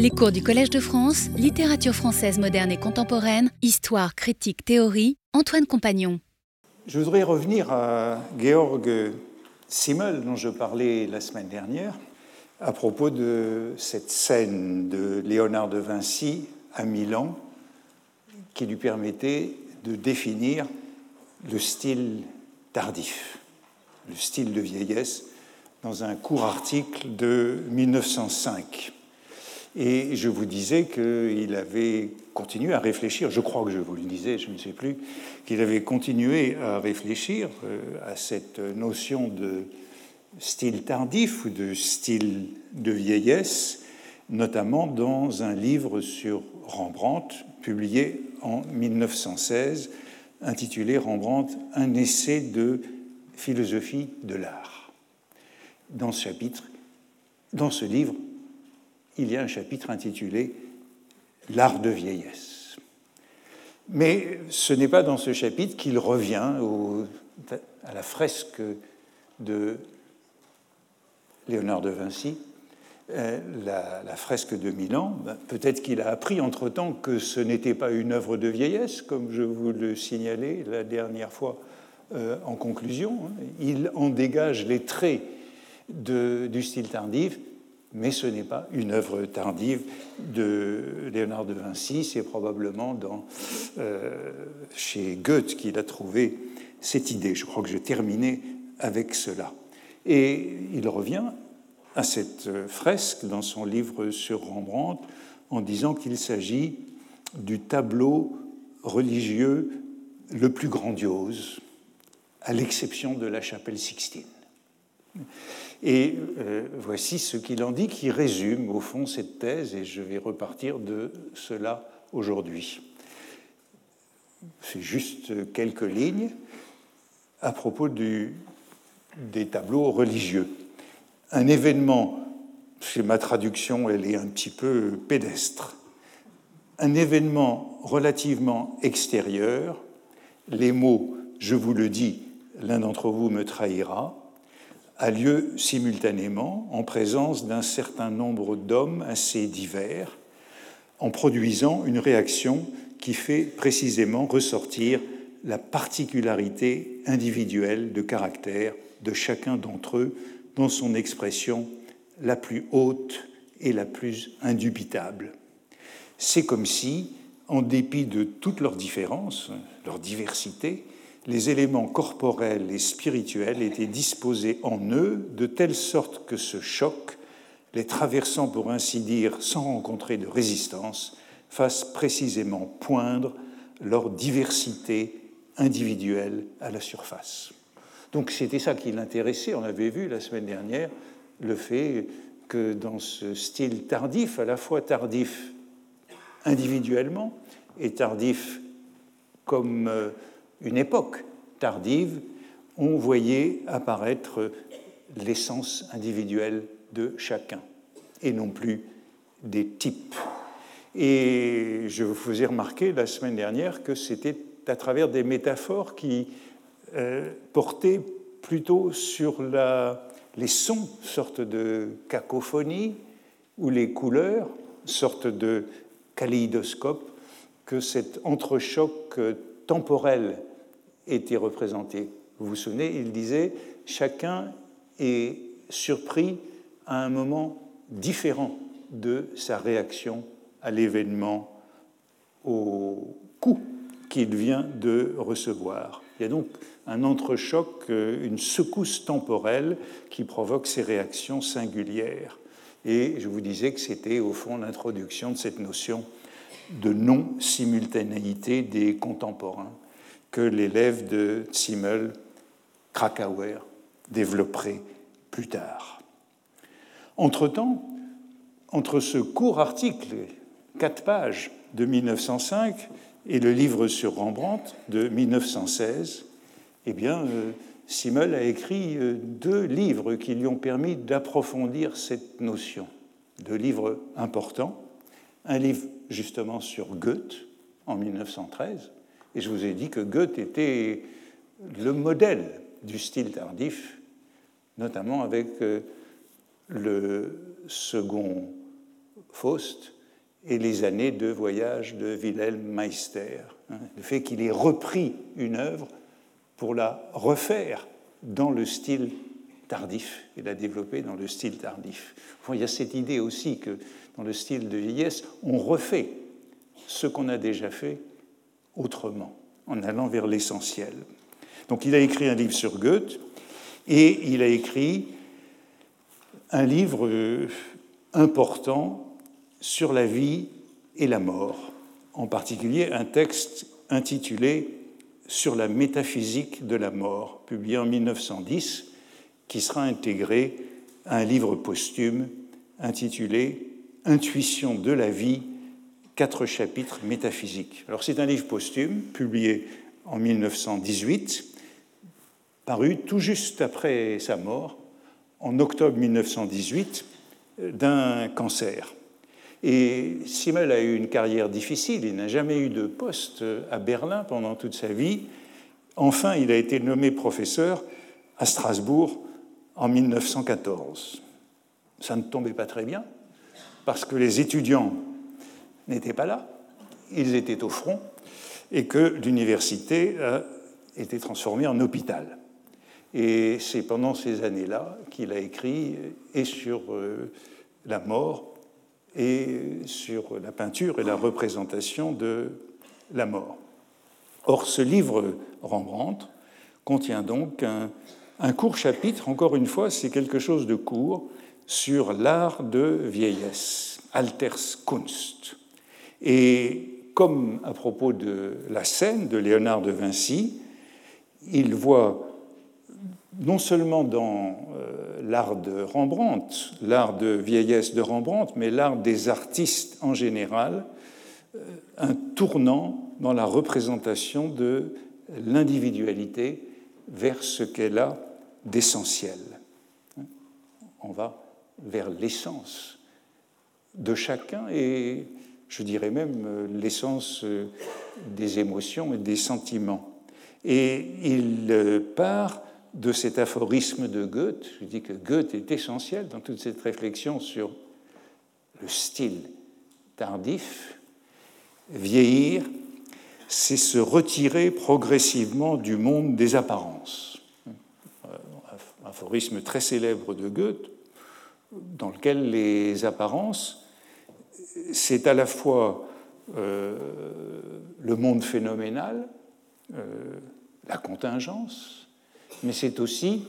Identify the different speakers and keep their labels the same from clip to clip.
Speaker 1: Les cours du Collège de France, littérature française moderne et contemporaine, histoire, critique, théorie, Antoine Compagnon.
Speaker 2: Je voudrais revenir à Georg Simmel, dont je parlais la semaine dernière, à propos de cette scène de Léonard de Vinci à Milan, qui lui permettait de définir le style tardif, le style de vieillesse, dans un court article de 1905. Et je vous disais qu'il avait continué à réfléchir, je crois que je vous le disais, je ne sais plus, qu'il avait continué à réfléchir euh, à cette notion de style tardif ou de style de vieillesse, notamment dans un livre sur Rembrandt, publié en 1916, intitulé Rembrandt, un essai de philosophie de l'art. Dans ce chapitre, dans ce livre, il y a un chapitre intitulé L'art de vieillesse. Mais ce n'est pas dans ce chapitre qu'il revient à la fresque de Léonard de Vinci, euh, la, fresque de Milan. Ben, peut-être qu'il a appris entre-temps que ce n'était pas une œuvre de vieillesse, comme je vous le signalais la dernière fois euh, en conclusion. Hein. Il en dégage les traits du style tardif, mais ce n'est pas une œuvre tardive de Léonard de Vinci, c'est probablement euh, chez Goethe qu'il a trouvé cette idée. Je crois que je terminais avec cela. Et il revient à cette fresque dans son livre sur Rembrandt en disant qu'il s'agit du tableau religieux le plus grandiose, à l'exception de la chapelle Sixtine. Et euh, voici ce qu'il en dit qui résume au fond cette thèse, et je vais repartir de cela aujourd'hui. C'est juste quelques lignes à propos des tableaux religieux. Un événement, c'est ma traduction, elle est un petit peu pédestre, un événement relativement extérieur, les mots je vous le dis, l'un d'entre vous me trahira, a lieu simultanément en présence d'un certain nombre d'hommes assez divers, en produisant une réaction qui fait précisément ressortir la particularité individuelle de caractère de chacun d'entre eux dans son expression la plus haute et la plus indubitable. C'est comme si, en dépit de toutes leurs différences, leur diversité, les éléments corporels et spirituels étaient disposés en eux de telle sorte que ce choc, les traversant pour ainsi dire sans rencontrer de résistance, fasse précisément poindre leur diversité individuelle à la surface. Donc c'était ça qui l'intéressait. On avait vu la semaine dernière le fait que dans ce style tardif, à la fois tardif individuellement et tardif comme euh, une époque tardive, on voyait apparaître l'essence individuelle de chacun et non plus des types. Et je vous faisais remarquer la semaine dernière que c'était à travers des métaphores qui euh, portaient plutôt sur les sons, sorte de cacophonie, ou les couleurs, sorte de kaléidoscope, que cet entrechoc temporel était représenté. Vous vous souvenez, il disait chacun est surpris à un moment différent de sa réaction à l'événement, au coup qu'il vient de recevoir. Il y a donc un entrechoc, euh, une secousse temporelle qui provoque ces réactions singulières. Et je vous disais que c'était au fond l'introduction de cette notion de non-simultanéité des contemporains que l'élève de Zimmel, Krakauer, développerait plus tard. Entre-temps, entre ce court article, quatre pages de 1905, et le livre sur Rembrandt de 1916, eh bien, euh, Simmel a écrit euh, deux livres qui lui ont permis d'approfondir cette notion. Deux livres importants. Un livre justement sur Goethe en 1913, et je vous ai dit que Goethe était le modèle du style tardif, notamment avec euh, le second Faust et les années de voyage de Wilhelm Meister. Hein. Le fait qu'il ait repris une œuvre pour la refaire dans le style tardif et la développer dans le style tardif. il y a cette idée aussi que dans le style de vieillesse, on refait ce qu'on a déjà fait autrement, en allant vers l'essentiel. Donc il a écrit un livre sur Goethe et il a écrit un livre euh, important sur la vie et la mort, en particulier un texte intitulé Sur la métaphysique de la mort, publié en 1910, qui sera intégré à un livre posthume intitulé Intuition de la vie, quatre chapitres métaphysiques. Alors c'est un livre posthume publié en 1918, paru tout juste après sa mort, en octobre 1918, d'un cancer. Et Simmel a eu une carrière difficile, il n'a jamais eu de poste à Berlin pendant toute sa vie. Enfin, il a été nommé professeur à Strasbourg en 1914. Ça ne tombait pas très bien, parce que les étudiants n'étaient pas là, ils étaient au front, et que l'université a été transformée en hôpital. Et c'est pendant ces années-là qu'il a écrit et sur euh, la mort et sur la peinture et la représentation de la mort. Or, ce livre Rembrandt contient donc un, un court chapitre, encore une fois, c'est quelque chose de court, sur l'art de vieillesse, Alterskunst. Et comme à propos de la scène de Léonard de Vinci, il voit non seulement dans euh, l'art de Rembrandt, l'art de vieillesse de Rembrandt, mais l'art des artistes en général, euh, un tournant dans la représentation de l'individualité vers ce qu'elle a d'essentiel. On va vers l'essence de chacun et je dirais même euh, l'essence des émotions et des sentiments. Et il part de cet aphorisme de Goethe. Je dis que Goethe est essentiel dans toute cette réflexion sur le style tardif. Vieillir, c'est se retirer progressivement du monde des apparences. Aphorisme très célèbre de Goethe, dans lequel les apparences, c'est à la fois euh, le monde phénoménal, euh, la contingence, mais c'est aussi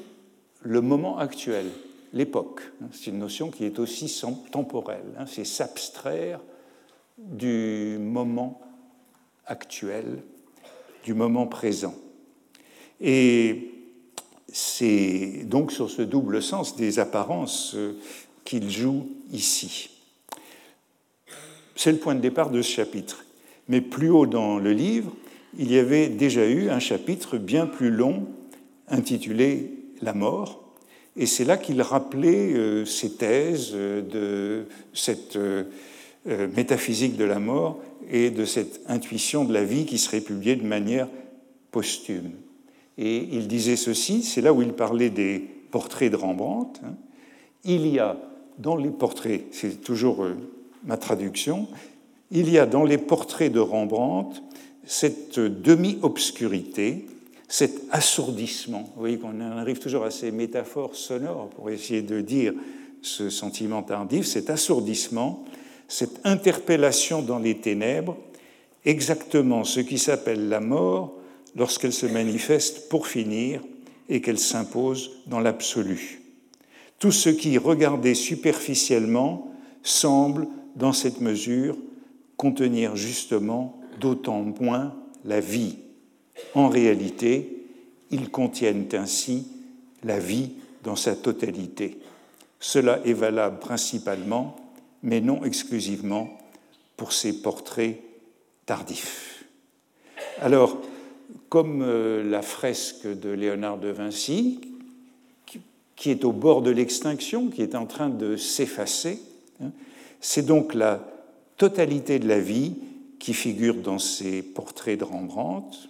Speaker 2: le moment actuel, l'époque. C'est une notion qui est aussi temporelle. Hein. C'est s'abstraire du moment actuel, du moment présent. Et c'est donc sur ce double sens des apparences euh, qu'il joue ici. C'est le point de départ de ce chapitre. Mais plus haut dans le livre, il y avait déjà eu un chapitre bien plus long intitulé La mort, et c'est là qu'il rappelait euh, ses thèses euh, de cette euh, métaphysique de la mort et de cette intuition de la vie qui serait publiée de manière posthume. Et il disait ceci, c'est là où il parlait des portraits de Rembrandt. Hein. Il y a dans les portraits, c'est toujours ma traduction, il y a dans les portraits de Rembrandt cette demi-obscurité cet assourdissement. Vous voyez qu'on arrive toujours à ces métaphores sonores pour essayer de dire ce sentiment tardif, cet assourdissement, cette interpellation dans les ténèbres, exactement ce qui s'appelle la mort lorsqu'elle se manifeste pour finir et qu'elle s'impose dans l'absolu. Tout ce qui, regardé superficiellement, semble, dans cette mesure, contenir justement d'autant moins la vie en réalité, ils contiennent ainsi la vie dans sa totalité. Cela est valable principalement, mais non exclusivement, pour ces portraits tardifs. Alors, comme euh, la fresque de Léonard de Vinci, qui est au bord de l'extinction, qui est en train de s'effacer, hein, c'est donc la totalité de la vie qui figure dans ces portraits de Rembrandt,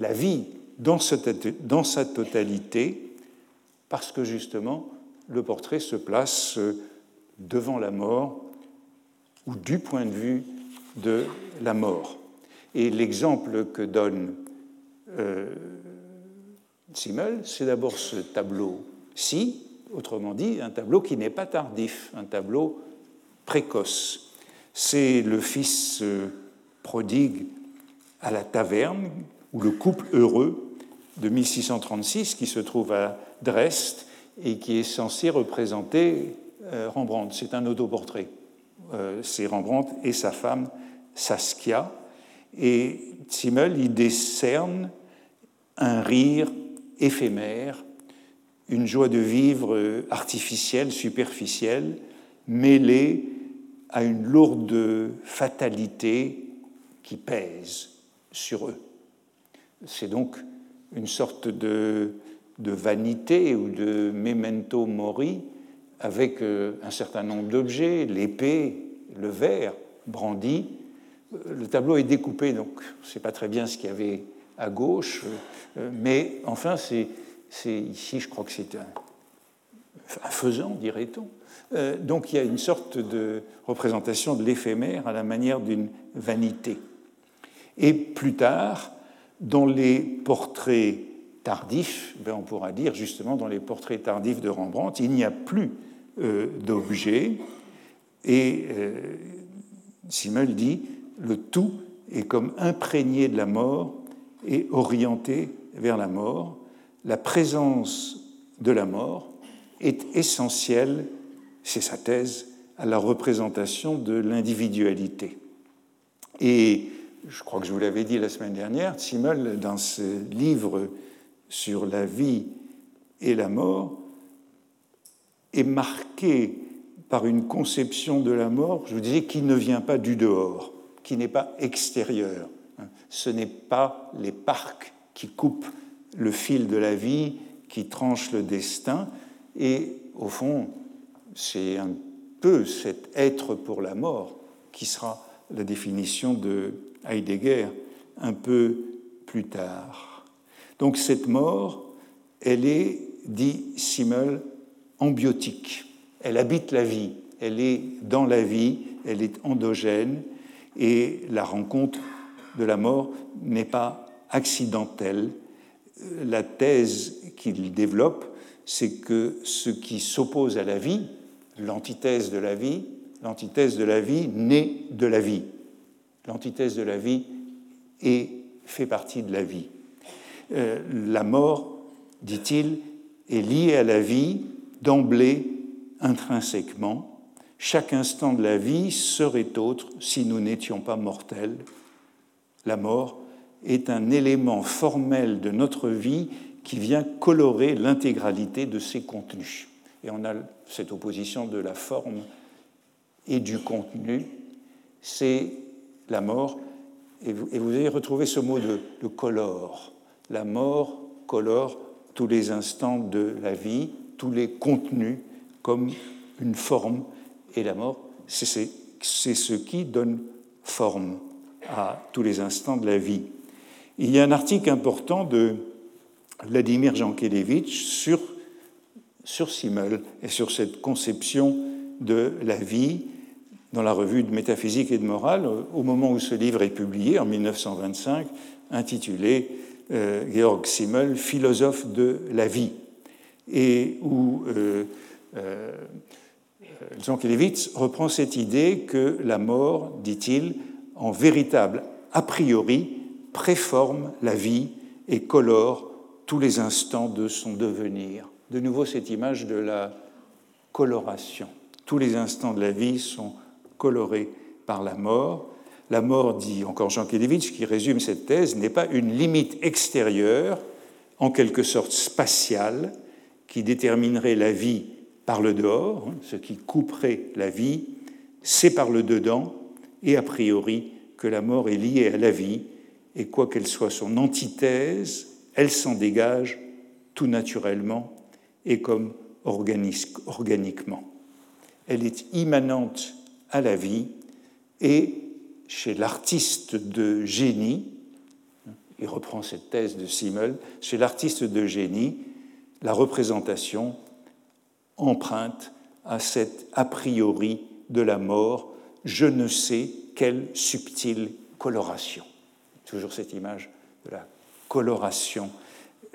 Speaker 2: la vie dans, sa totalité, parce que justement, le portrait se place euh, devant la mort ou du point de vue de la mort. Et l'exemple que donne euh, Simmel, c'est d'abord ce tableau-ci, autrement dit, un tableau qui n'est pas tardif, un tableau précoce. C'est le fils euh, prodigue à la taverne, ou le couple heureux de 1636 qui se trouve à Dresde et qui est censé représenter euh, Rembrandt. C'est un autoportrait. Euh, c'est Rembrandt et sa femme Saskia. Et Simmel y décerne un rire éphémère, une joie de vivre artificielle, superficielle, mêlée à une lourde fatalité qui pèse sur eux. C'est donc une sorte de, vanité ou de memento mori avec euh, un certain nombre d'objets, l'épée, le verre brandi. Euh, le tableau est découpé, donc on ne sait pas très bien ce qu'il y avait à gauche, euh, mais enfin, c'est ici, je crois que c'est un, dirait-on. Donc il y a une sorte de représentation de l'éphémère à la manière d'une vanité. Et plus tard, dans les portraits tardifs, ben on pourra dire justement dans les portraits tardifs de Rembrandt, il n'y a plus euh, d'objets. Et euh, Simmel dit le tout est comme imprégné de la mort et orienté vers la mort. La présence de la mort est essentielle, c'est sa thèse, à la représentation de l'individualité. Et je crois que je vous l'avais dit la semaine dernière, Simmel, dans ce livre sur la vie et la mort, est marqué par une conception de la mort, je vous disais, qui ne vient pas du dehors, qui n'est pas extérieur. Ce n'est pas les parcs qui coupent le fil de la vie, qui tranchent le destin, et au fond, c'est un peu cet être pour la mort qui sera la définition de Heidegger un peu plus tard. Donc cette mort, elle est, dit Simmel, embiotique. Elle habite la vie, elle est dans la vie, elle est endogène, et la rencontre de la mort n'est pas accidentelle. La thèse qu'il développe, c'est que ce qui s'oppose à la vie, l'antithèse de la vie, l'antithèse de la vie naît de la vie l'antithèse de la vie et fait partie de la vie. Euh, la mort, dit-il, est liée à la vie d'emblée, intrinsèquement. Chaque instant de la vie serait autre si nous n'étions pas mortels. La mort est un élément formel de notre vie qui vient colorer l'intégralité de ses contenus. Et on a cette opposition de la forme et du contenu. C'est la mort, et vous, allez retrouver ce mot de, de colore. La mort colore tous les instants de la vie, tous les contenus comme une forme, et la mort, c'est ce qui donne forme à tous les instants de la vie. Il y a un article important de Vladimir Jankélévitch sur, Simmel et sur cette conception de la vie dans la revue de métaphysique et de morale au moment où ce livre est publié, en 1925, intitulé euh, Georg Simmel, philosophe de la vie, et où euh, euh, reprend cette idée que la mort, dit-il, en véritable a priori, préforme la vie et colore tous les instants de son devenir. De nouveau, cette image de la coloration. Tous les instants de la vie sont coloré par la mort. La mort, dit encore Jean Kelevitch, qui résume cette thèse, n'est pas une limite extérieure, en quelque sorte spatiale, qui déterminerait la vie par le dehors, hein, ce qui couperait la vie, c'est par le dedans, et a priori que la mort est liée à la vie, et quoi qu'elle soit son antithèse, elle s'en dégage tout naturellement et comme organiquement. Elle est immanente à la vie et chez l'artiste de génie, il reprend cette thèse de Simmel, chez l'artiste de génie, la représentation emprunte à cet a priori de la mort, je ne sais quelle subtile coloration. Toujours cette image de la coloration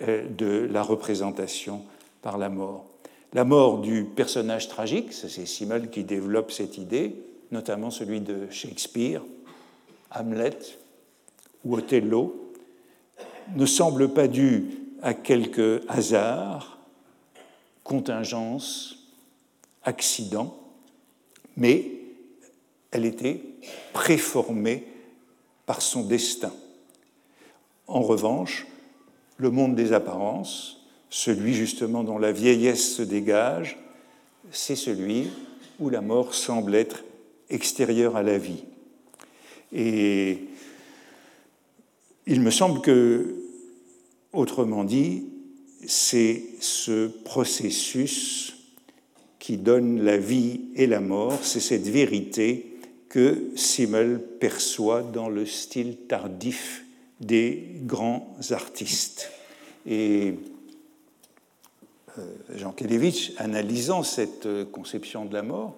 Speaker 2: euh, de la représentation par la mort. La mort du personnage tragique, c'est Simmel qui développe cette idée, notamment celui de Shakespeare, Hamlet ou Othello, ne semble pas due à quelque hasard, contingence, accident, mais elle était préformée par son destin. En revanche, le monde des apparences, celui justement dont la vieillesse se dégage, c'est celui où la mort semble être extérieure à la vie. Et il me semble que, autrement dit, c'est ce processus qui donne la vie et la mort, c'est cette vérité que Simmel perçoit dans le style tardif des grands artistes. Et euh, Jean Kelevitch, analysant cette euh, conception de la mort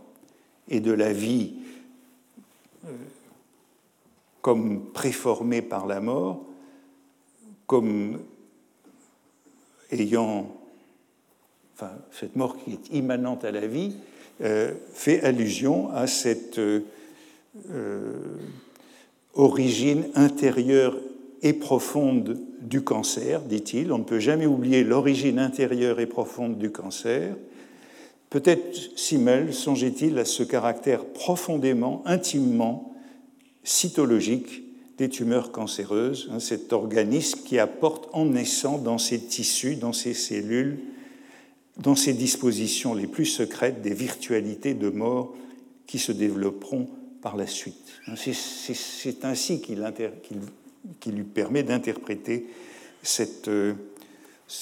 Speaker 2: et de la vie euh, comme préformée par la mort, comme ayant, cette mort qui est immanente à la vie, fait allusion à cette origine intérieure et profonde du cancer, dit-il. On ne peut jamais oublier l'origine intérieure et profonde du cancer. Peut-être Simmel songeait-il à ce caractère profondément, intimement cytologique des tumeurs cancéreuses, hein, cet organisme qui apporte en naissant dans ses tissus, dans ses cellules, dans ses dispositions les plus secrètes des virtualités de mort qui se développeront par la suite. C'est ainsi qu'il qui lui permet d'interpréter cette, euh,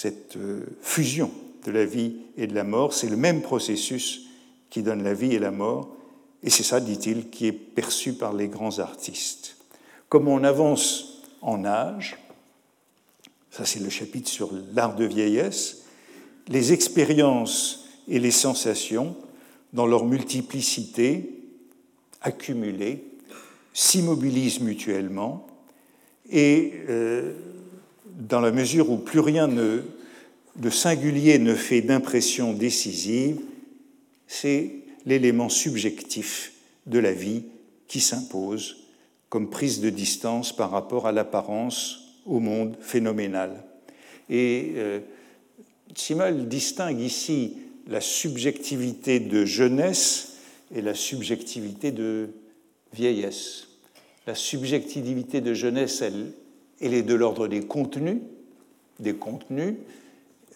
Speaker 2: euh, fusion de la vie et de la mort. C'est le même processus qui donne la vie et la mort, et c'est ça, dit-il, qui est perçu par les grands artistes. Comme on avance en âge, ça c'est le chapitre sur l'art de vieillesse, les expériences et les sensations, dans leur multiplicité accumulée, s'immobilisent mutuellement et euh, dans la mesure où plus rien de singulier ne fait d'impression décisive, c'est l'élément subjectif de la vie qui s'impose comme prise de distance par rapport à l'apparence au monde phénoménal. Et euh, distingue ici la subjectivité de jeunesse et la subjectivité de vieillesse. La subjectivité de jeunesse, elle, est de l'ordre des contenus, des contenus.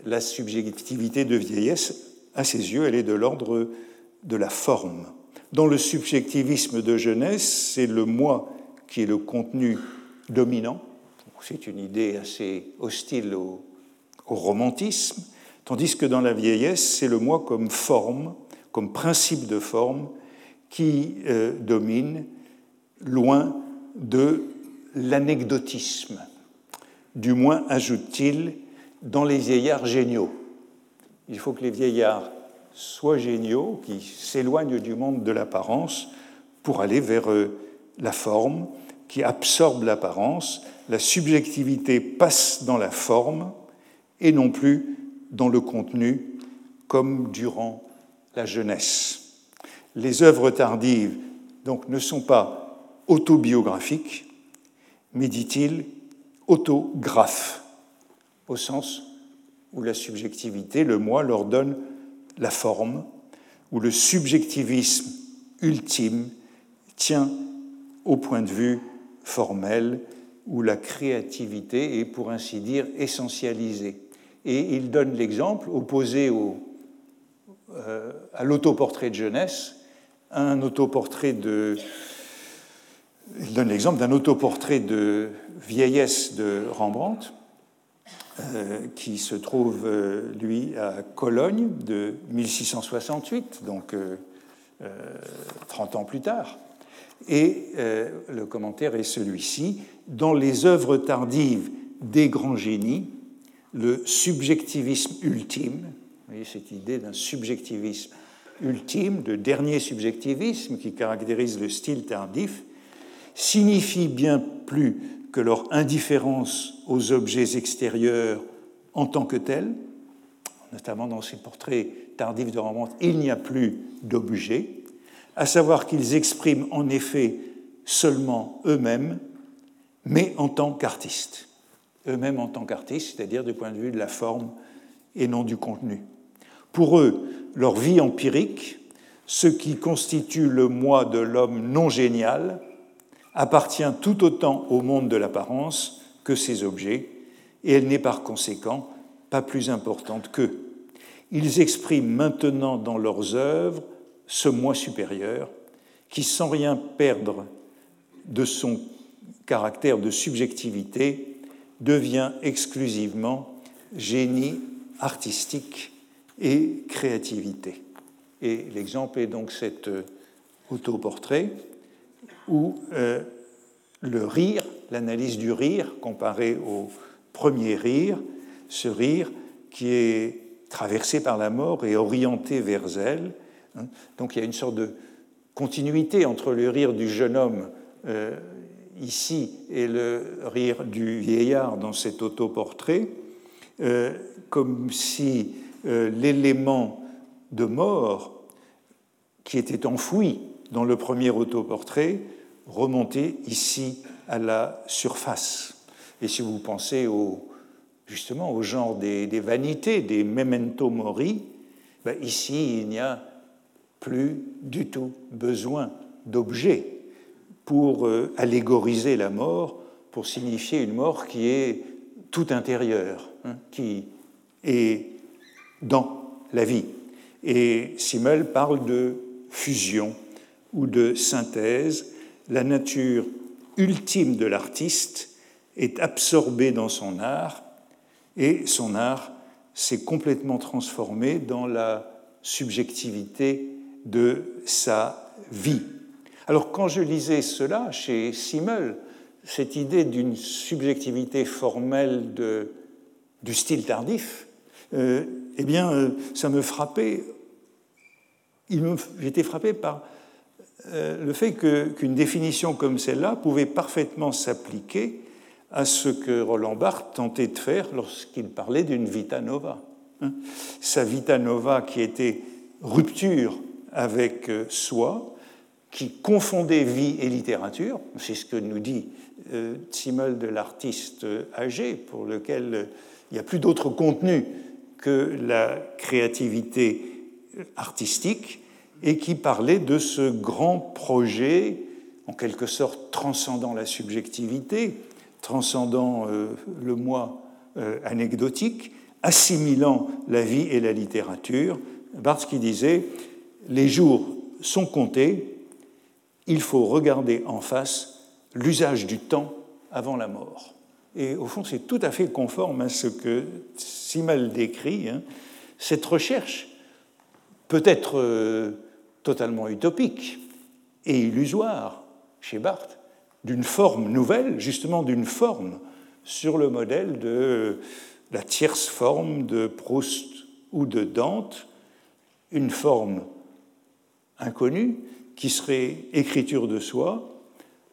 Speaker 2: La subjectivité de vieillesse, à ses yeux, elle est de l'ordre de la forme. Dans le subjectivisme de jeunesse, c'est le moi qui est le contenu dominant. C'est une idée assez hostile au, romantisme, tandis que dans la vieillesse, c'est le moi comme forme, comme principe de forme, qui euh, domine, loin de l'anecdotisme, du moins ajoute-t-il, dans les vieillards géniaux. Il faut que les vieillards soient géniaux, qui s'éloignent du monde de l'apparence pour aller vers euh, la forme, qui absorbe l'apparence. La subjectivité passe dans la forme et non plus dans le contenu, comme durant la jeunesse. Les œuvres tardives donc ne sont pas autobiographique, mais dit-il autographe, au sens où la subjectivité, le moi, leur donne la forme, où le subjectivisme ultime tient au point de vue formel, où la créativité est, pour ainsi dire, essentialisée. Et il donne l'exemple opposé au, à l'autoportrait de jeunesse, un autoportrait de il donne l'exemple d'un autoportrait de vieillesse de Rembrandt, euh, qui se trouve, euh, lui, à Cologne de 1668, donc 30 euh, ans plus tard. Et le commentaire est celui-ci. Dans les œuvres tardives des grands génies, le subjectivisme ultime, cette idée d'un subjectivisme ultime, de dernier subjectivisme qui caractérise le style tardif, signifie bien plus que leur indifférence aux objets extérieurs en tant que tels, notamment dans ces portraits tardifs de Rembrandt, il n'y a plus d'objets, à savoir qu'ils expriment en effet seulement eux-mêmes, mais en tant qu'artistes. Eux-mêmes en tant qu'artistes, c'est-à-dire du point de vue de la forme et non du contenu. Pour eux, leur vie empirique, ce qui constitue le moi de l'homme non génial, appartient tout autant au monde de l'apparence que ses objets, et elle n'est par conséquent pas plus importante qu'eux. Ils expriment maintenant dans leurs œuvres ce moi supérieur qui, sans rien perdre de son caractère de subjectivité, devient exclusivement génie artistique et créativité. Et l'exemple est donc cet euh, autoportrait où euh, le rire, l'analyse du rire comparé au premier rire, ce rire qui est traversé par la mort et orienté vers elle. Hein. Donc il y a une sorte de continuité entre le rire du jeune homme euh, ici et le rire du vieillard dans cet autoportrait, comme si l'élément de mort qui était enfoui dans le premier autoportrait remonter ici à la surface. Et si vous pensez au, justement au genre des, vanités, des memento mori, ben ici il n'y a plus du tout besoin d'objets pour euh, allégoriser la mort, pour signifier une mort qui est tout intérieure, hein, qui est dans la vie. Et Simmel parle de fusion ou de synthèse, la nature ultime de l'artiste est absorbée dans son art et son art s'est complètement transformé dans la subjectivité de sa vie. Alors quand je lisais cela chez Simmel, cette idée d'une subjectivité formelle du style tardif, euh, eh bien, euh, ça me frappait. J'étais frappé par euh, le fait qu'une définition comme celle-là pouvait parfaitement s'appliquer à ce que Roland Barthes tentait de faire lorsqu'il parlait d'une vita nova. Hein. Sa vita nova qui était rupture avec euh, soi, qui confondait vie et littérature, c'est ce que nous dit Simmel de l'artiste âgé, pour lequel il n'y a plus d'autre contenu que la créativité artistique, et qui parlait de ce grand projet, en quelque sorte transcendant la subjectivité, transcendant euh, le moi euh, anecdotique, assimilant la vie et la littérature. Barthes qui disait Les jours sont comptés, il faut regarder en face l'usage du temps avant la mort. Et au fond, c'est tout à fait conforme à ce que Simmel décrit. Hein. Cette recherche peut être euh, totalement utopique et illusoire chez Barthes, d'une forme nouvelle, justement d'une forme sur le modèle de la tierce forme de Proust ou de Dante, une forme inconnue qui serait écriture de soi,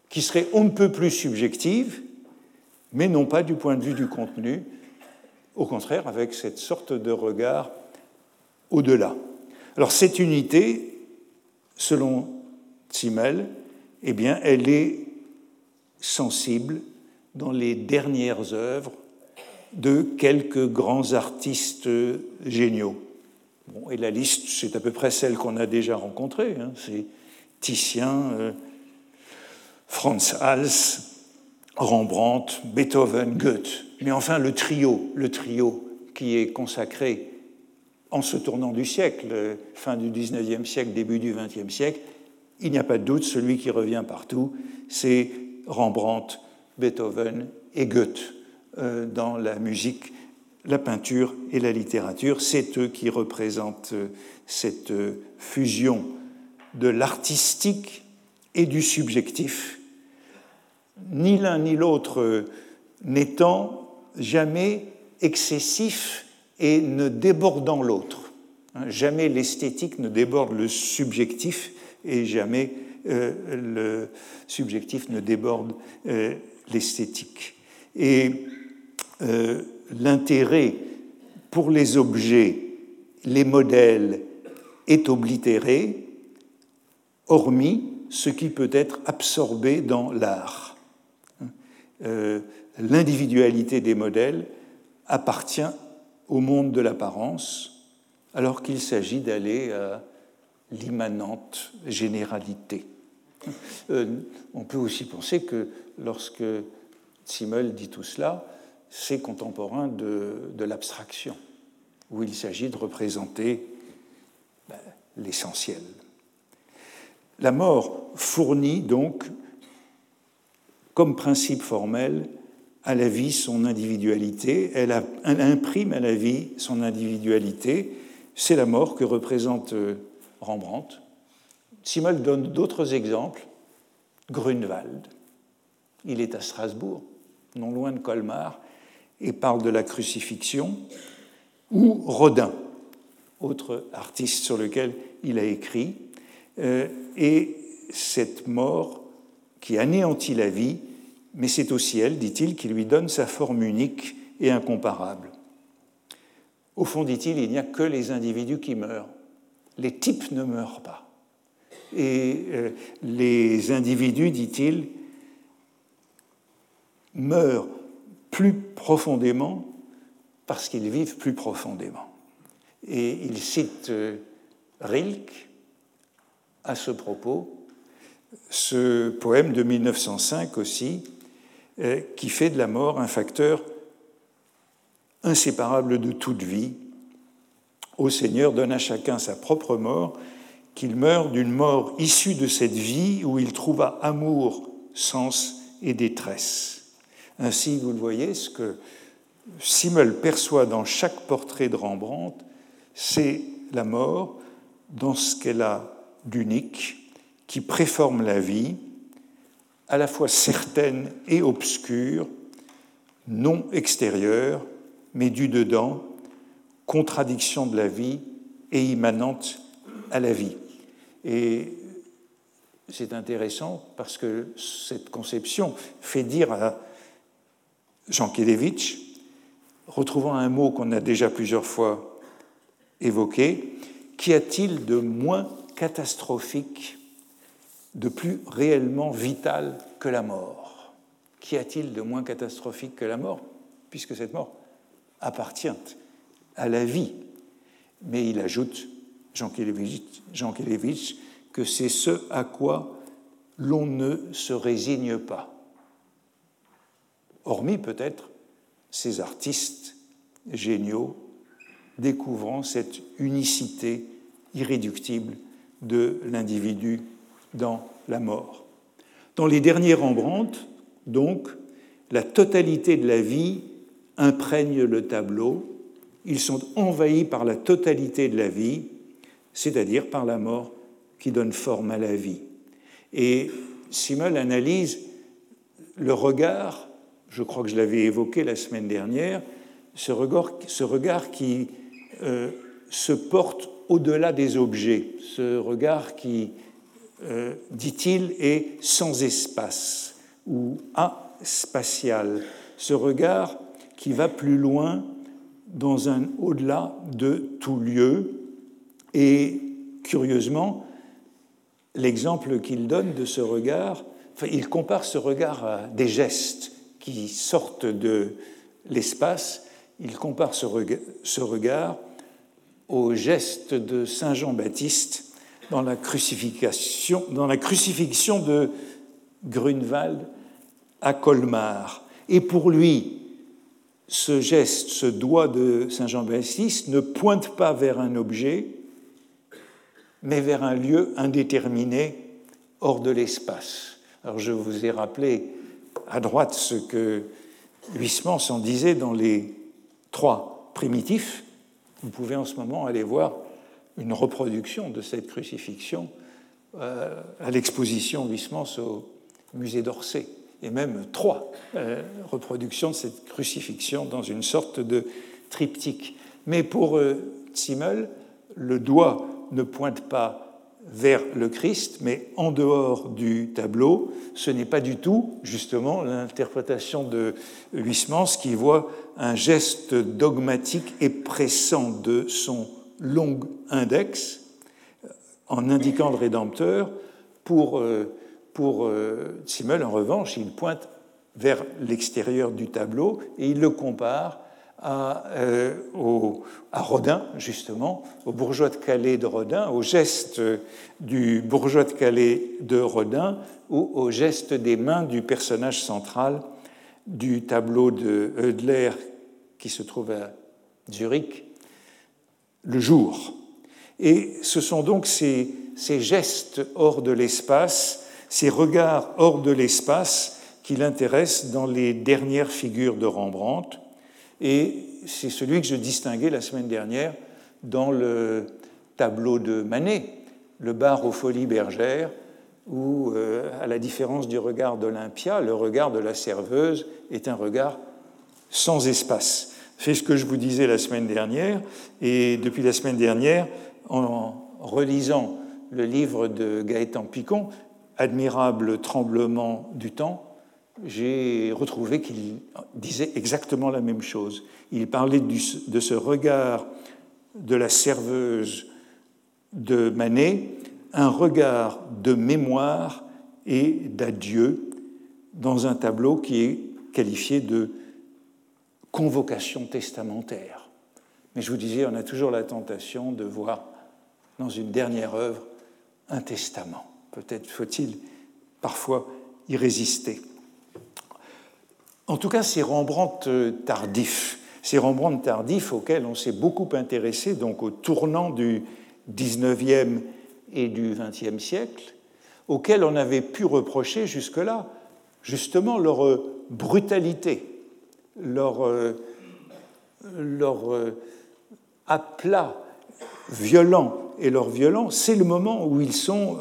Speaker 2: qui serait on ne peut plus subjective, mais non pas du point de vue du contenu, au contraire avec cette sorte de regard au-delà. Alors cette unité, selon Simmel, eh bien, elle est sensible dans les dernières œuvres de quelques grands artistes géniaux. Bon, et la liste, c'est à peu près celle qu'on a déjà rencontrée. Hein. C'est Titien, euh, Franz Hals, Rembrandt, Beethoven, Goethe. Mais enfin, le trio, le trio qui est consacré en se tournant du siècle, fin du XIXe siècle, début du XXe siècle, il n'y a pas de doute, celui qui revient partout, c'est Rembrandt, Beethoven et Goethe euh, dans la musique, la peinture et la littérature. C'est eux qui représentent euh, cette euh, fusion de l'artistique et du subjectif, ni l'un ni l'autre n'étant jamais excessif et ne débordant l'autre. Hein, jamais l'esthétique ne déborde le subjectif et jamais euh, le subjectif ne déborde euh, l'esthétique. Et euh, l'intérêt pour les objets, les modèles, est oblitéré, hormis ce qui peut être absorbé dans l'art. L'individualité des modèles appartient au monde de l'apparence, alors qu'il s'agit d'aller à l'immanente généralité. Euh, on peut aussi penser que lorsque Simmel dit tout cela, c'est contemporain de, l'abstraction, où il s'agit de représenter ben, l'essentiel. La mort fournit donc, comme principe formel, à la vie son individualité, elle, imprime à la vie son individualité. C'est la mort que représente euh, Rembrandt. Simmel donne d'autres exemples. Grunewald, il est à Strasbourg, non loin de Colmar, et parle de la crucifixion. Ou Rodin, autre artiste sur lequel il a écrit. Euh, et cette mort qui anéantit la vie mais c'est aussi elle, dit-il, qui lui donne sa forme unique et incomparable. Au fond, dit-il, il n'y a que les individus qui meurent. Les types ne meurent pas. Et euh, les individus, dit-il, meurent plus profondément parce qu'ils vivent plus profondément. Et il cite euh, Rilke à ce propos, ce poème de 1905 aussi, euh, qui fait de la mort un facteur inséparable de toute vie. Ô Seigneur, donne à chacun sa propre mort, qu'il meure d'une mort issue de cette vie où il trouva amour, sens et détresse. Ainsi, vous le voyez, ce que Simmel perçoit dans chaque portrait de Rembrandt, c'est la mort dans ce qu'elle a d'unique, qui préforme la vie, à la fois certaine et obscure, non extérieure, mais du dedans, contradiction de la vie et immanente à la vie. Et c'est intéressant parce que cette conception fait dire à Jean Kelevitch, retrouvant un mot qu'on a déjà plusieurs fois évoqué, qu'y a-t-il de moins catastrophique de plus réellement vital que la mort Qu'y a-t-il de moins catastrophique que la mort Puisque cette mort appartient à la vie? Mais il ajoute, Jean Kelevitch, que c'est ce à quoi l'on ne se résigne pas. Hormis peut-être ces artistes géniaux découvrant cette unicité irréductible de l'individu dans la mort. Dans les derniers Rembrandt, donc, la totalité de la vie imprègne le tableau. Ils sont envahis par la totalité de la vie, c'est-à-dire par la mort qui donne forme à la vie. Et Simmel analyse le regard, je crois que je l'avais évoqué la semaine dernière, ce regard, qui euh, se porte au-delà des objets, ce regard qui euh, dit-il, est sans espace ou aspatial. Ce regard qui va plus loin dans un au-delà de tout lieu. Et curieusement, l'exemple qu'il donne de ce regard, il compare ce regard à des gestes qui sortent de l'espace, il compare ce regard au geste de Saint Jean-Baptiste dans la crucifixion, dans la crucifixion de Grunewald à Colmar. Et pour lui, ce geste, ce doigt de Saint Jean-Baptiste ne pointe pas vers un objet, mais vers un lieu indéterminé hors de l'espace. Alors je vous ai rappelé à droite ce que Huysmans en disait dans les trois primitifs. Vous pouvez en ce moment aller voir une reproduction de cette crucifixion euh, à l'exposition Huysmans au musée d'Orsay, et même trois euh, reproductions de cette crucifixion dans une sorte de triptyque. Mais pour euh, Zimmel, le doigt ne pointe pas vers le Christ, mais en dehors du tableau. Ce n'est pas du tout, justement, l'interprétation de Huysmans qui voit un geste dogmatique et pressant de son long index en indiquant le Rédempteur. Pour, euh, pour euh, Simmel, en revanche, il pointe vers l'extérieur du tableau et il le compare à, euh, à, Rodin, justement, au bourgeois de Calais de Rodin, au geste du bourgeois de Calais de Rodin ou au geste des mains du personnage central du tableau de Eudler qui se trouve à Zurich, le jour. Et ce sont donc ces, gestes hors de l'espace, ces regards hors de l'espace qui l'intéressent dans les dernières figures de Rembrandt, et c'est celui que je distinguais la semaine dernière dans le tableau de Manet, le bar aux folies bergères, où, euh, à la différence du regard d'Olympia, le regard de la serveuse est un regard sans espace. C'est ce que je vous disais la semaine dernière, et depuis la semaine dernière, en relisant le livre de Gaëtan Picon, Admirable tremblement du temps, j'ai retrouvé qu'il disait exactement la même chose. Il parlait de ce regard de la serveuse de Manet, un regard de mémoire et d'adieu dans un tableau qui est qualifié de convocation testamentaire. Mais je vous disais, on a toujours la tentation de voir dans une dernière œuvre un testament. Peut-être faut-il parfois y résister. En tout cas, c'est Rembrandt tardif. C'est Rembrandt tardif auquel on s'est beaucoup intéressé donc au tournant du XIXe et du XXe siècle, auquel on avait pu reprocher jusque-là justement leur brutalité, leur, euh, leur aplat violent et leur violence, c'est le moment où ils sont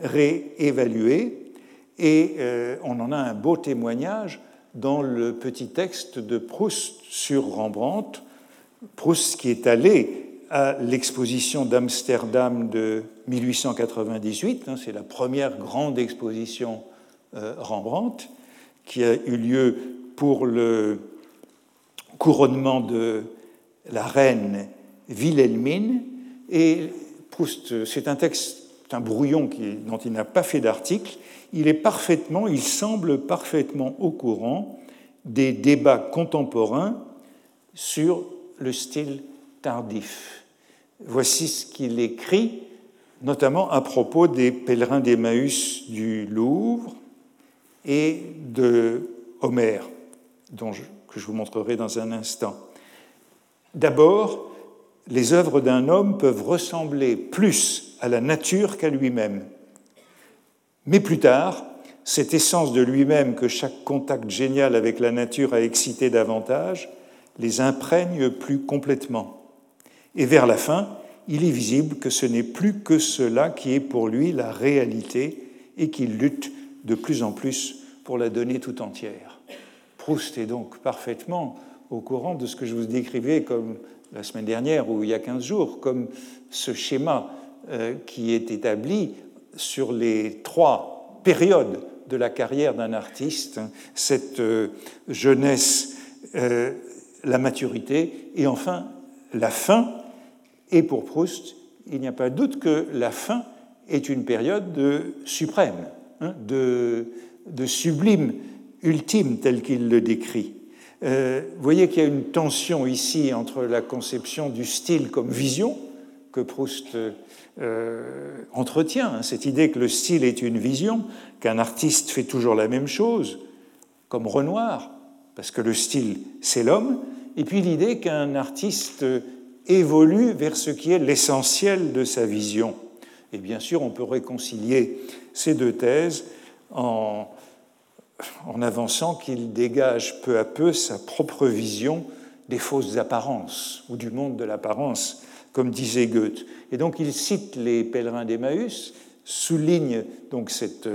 Speaker 2: réévalués. Et on en a un beau témoignage dans le petit texte de Proust sur Rembrandt, Proust qui est allé à l'exposition d'Amsterdam de 1898, hein, c'est la première grande exposition euh, Rembrandt, qui a eu lieu pour le couronnement de la reine Wilhelmine. Et Proust, c'est un texte, un brouillon dont il n'a pas fait d'article, il est parfaitement, il semble parfaitement au courant des débats contemporains sur le style tardif. Voici ce qu'il écrit, notamment à propos des pèlerins d'Emmaüs du Louvre et de Homère, que je vous montrerai dans un instant. D'abord, les œuvres d'un homme peuvent ressembler plus à la nature qu'à lui-même. Mais plus tard, cette essence de lui-même que chaque contact génial avec la nature a excité davantage les imprègne plus complètement. Et vers la fin, il est visible que ce n'est plus que cela qui est pour lui la réalité et qu'il lutte de plus en plus pour la donner tout entière. Proust est donc parfaitement au courant de ce que je vous décrivais comme la semaine dernière ou il y a 15 jours, comme ce schéma euh, qui est établi sur les trois périodes de la carrière d'un artiste, cette euh, jeunesse, euh, la maturité et enfin la fin. Et pour Proust, il n'y a pas de doute que la fin est une période de suprême, hein, de, sublime, ultime, tel qu'il le décrit. Euh, vous voyez qu'il y a une tension ici entre la conception du style comme vision, que Proust euh, entretient, hein, cette idée que le style est une vision, qu'un artiste fait toujours la même chose, comme Renoir, parce que le style, c'est l'homme, et puis l'idée qu'un artiste évolue vers ce qui est l'essentiel de sa vision. Et bien sûr, on peut réconcilier ces deux thèses en, en avançant qu'il dégage peu à peu sa propre vision des fausses apparences, ou du monde de l'apparence, comme disait Goethe. Et donc il cite les pèlerins d'Emmaüs, souligne donc cette,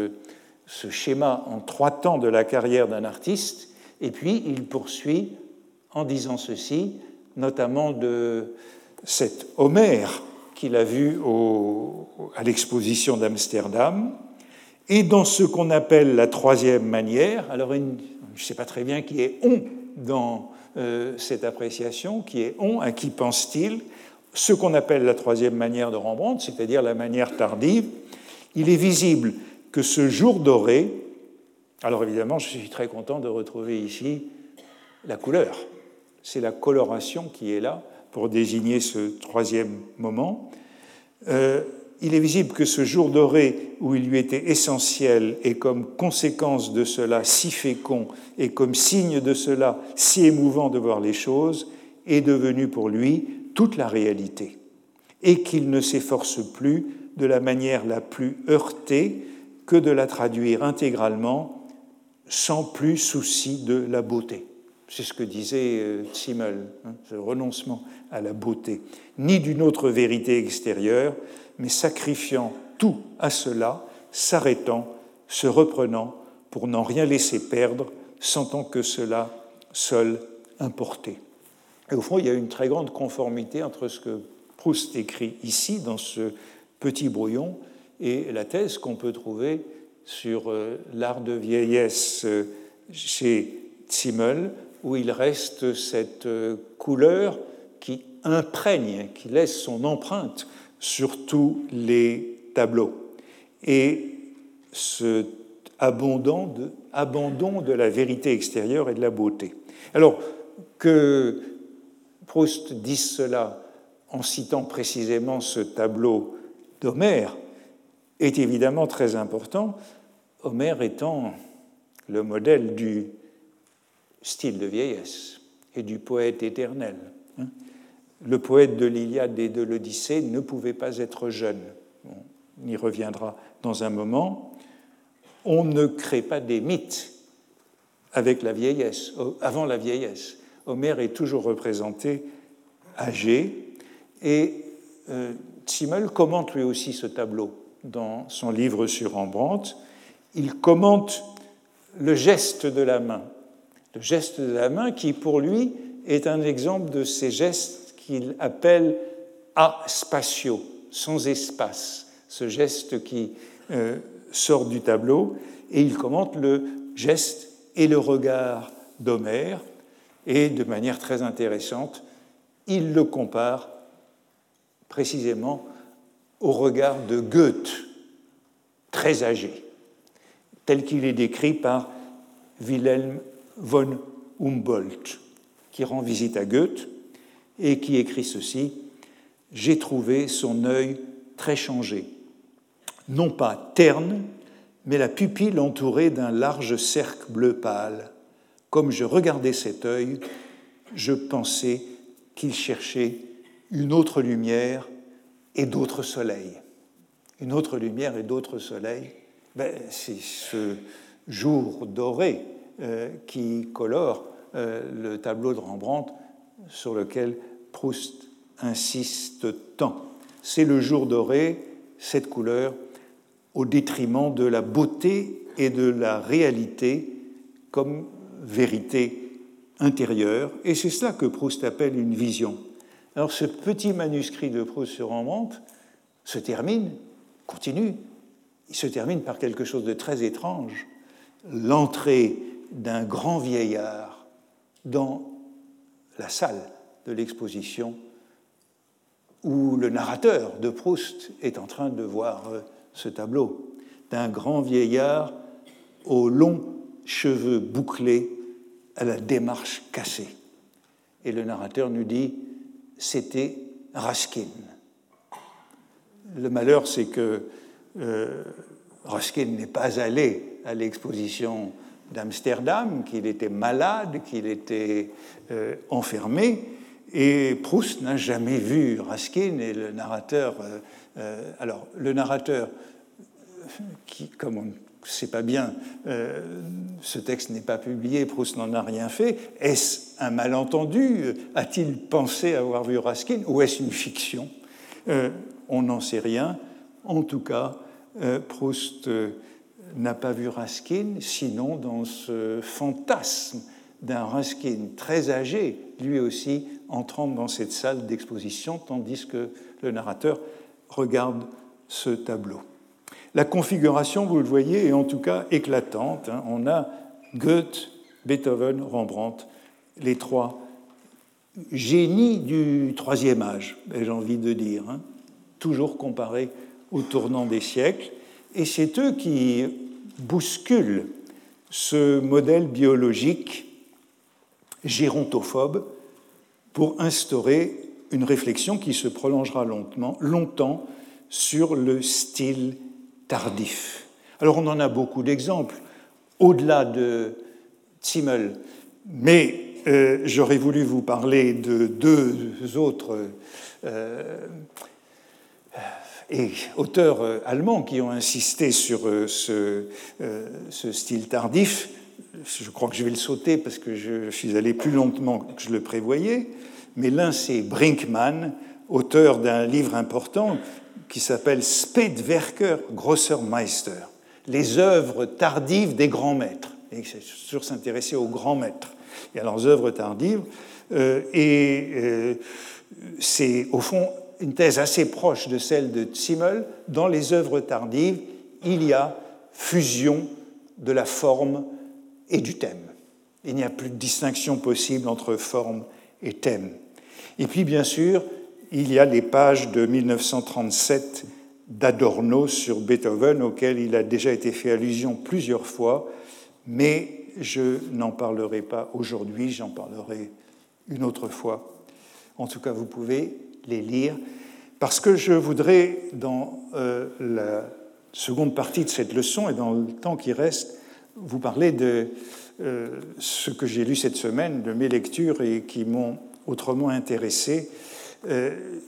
Speaker 2: ce schéma en trois temps de la carrière d'un artiste, et puis il poursuit en disant ceci, notamment de cet Homère qu'il a vu à l'exposition d'Amsterdam, et dans ce qu'on appelle la troisième manière, alors je ne sais pas très bien qui est on dans euh, cette appréciation, qui est on, à qui pense-t-il, ce qu'on appelle la troisième manière de Rembrandt, c'est-à-dire la manière tardive, il est visible que ce jour doré, alors évidemment je suis très content de retrouver ici la couleur, c'est la coloration qui est là pour désigner ce troisième moment. Euh, il est visible que ce jour doré où il lui était essentiel et comme conséquence de cela si fécond et comme signe de cela si émouvant de voir les choses, est devenu pour lui toute la réalité et qu'il ne s'efforce plus de la manière la plus heurtée que de la traduire intégralement sans plus souci de la beauté. C'est ce que disait euh, Simmel, hein, ce renoncement à la beauté, ni d'une autre vérité extérieure, mais sacrifiant tout à cela, s'arrêtant, se reprenant, pour n'en rien laisser perdre, sentant que cela seul importait. Et au fond, il y a une très grande conformité entre ce que Proust écrit ici, dans ce petit brouillon, et la thèse qu'on peut trouver sur euh, l'art de vieillesse euh, chez Zimmel, où il reste cette euh, couleur qui imprègne, qui laisse son empreinte sur tous les tableaux. Et ce abandon de, abandon de la vérité extérieure et de la beauté. Alors que Proust dise cela en citant précisément ce tableau d'Homère est évidemment très important, Homère étant le modèle du style de vieillesse et du poète éternel. Le poète de l'Iliade et de l'Odyssée ne pouvait pas être jeune. On y reviendra dans un moment. On ne crée pas des mythes avec la vieillesse, avant la vieillesse. Homère est toujours représenté âgé et euh, commente lui aussi ce tableau dans son livre sur Rembrandt. Il commente le geste de la main, le geste de la main qui pour lui est un exemple de ces gestes qu'il appelle spatio, sans espace, ce geste qui euh, sort du tableau, et il commente le geste et le regard d'Homère, et de manière très intéressante, il le compare précisément au regard de Goethe, très âgé, tel qu'il est décrit par Wilhelm von Humboldt, qui rend visite à Goethe et qui écrit ceci J'ai trouvé son œil très changé, non pas terne, mais la pupille entourée d'un large cercle bleu pâle. Comme je regardais cet œil, je pensais qu'il cherchait une autre lumière et d'autres soleils. Une autre lumière et d'autres soleils, ben, c'est ce jour doré euh, qui colore euh, le tableau de Rembrandt sur lequel Proust insiste tant. C'est le jour doré, cette couleur, au détriment de la beauté et de la réalité comme vérité intérieure, et c'est cela que Proust appelle une vision. Alors ce petit manuscrit de Proust sur Rembrandt se termine, continue, il se termine par quelque chose de très étrange, l'entrée d'un grand vieillard dans la salle de l'exposition où le narrateur de Proust est en train de voir euh, ce tableau d'un grand vieillard aux longs cheveux bouclés à la démarche cassée. Et le narrateur nous dit, c'était Raskin. Le malheur, c'est que euh, Raskin n'est pas allé à l'exposition d'Amsterdam, qu'il était malade, qu'il était euh, enfermé, et Proust n'a jamais vu Raskin, et le narrateur. Euh, euh, alors, le narrateur, qui, comme on ne sait pas bien, ce texte n'est pas publié, Proust n'en a rien fait, est-ce un malentendu? A-t-il pensé avoir vu Raskin Ou est-ce une fiction? On n'en sait rien. En tout cas, Proust n'a pas vu Raskin, sinon dans ce fantasme d'un Ruskin très âgé, lui aussi entrant dans cette salle d'exposition, tandis que le narrateur regarde ce tableau. La configuration, vous le voyez, est en tout cas éclatante. Hein. On a Goethe, Beethoven, Rembrandt, les trois génies du troisième âge, j'ai envie de dire, hein. toujours comparés au tournant des siècles. Et c'est eux qui bousculent ce modèle biologique gérontophobe pour instaurer une réflexion qui se prolongera longtemps, longtemps sur le style tardif. Alors on en a beaucoup d'exemples, au-delà de Zimmel, mais euh, j'aurais voulu vous parler de deux autres euh, et auteurs euh, allemands qui ont insisté sur euh, ce, euh, ce, style tardif. Je crois que je vais le sauter parce que je suis allé plus lentement que je le prévoyais. Mais l'un, c'est Brinkmann, auteur d'un livre important qui s'appelle Spätwerker Grosser Meister, les œuvres tardives des grands maîtres. Et c'est toujours s'intéresser aux grands maîtres et à leurs œuvres tardives. et c'est au fond une thèse assez proche de celle de Zimmel. Dans les œuvres tardives, il y a fusion de la forme et du thème. Il n'y a plus de distinction possible entre forme et thème. Et puis, bien sûr, il y a les pages de 1937 d'Adorno sur Beethoven, auxquelles il a déjà été fait allusion plusieurs fois, mais je n'en parlerai pas aujourd'hui, j'en parlerai une autre fois. En tout cas, vous pouvez les lire, parce que je voudrais, dans euh, la seconde partie de cette leçon et dans le temps qui reste, vous parler de euh, ce que j'ai lu cette semaine, de mes lectures et qui m'ont autrement intéressé. Euh,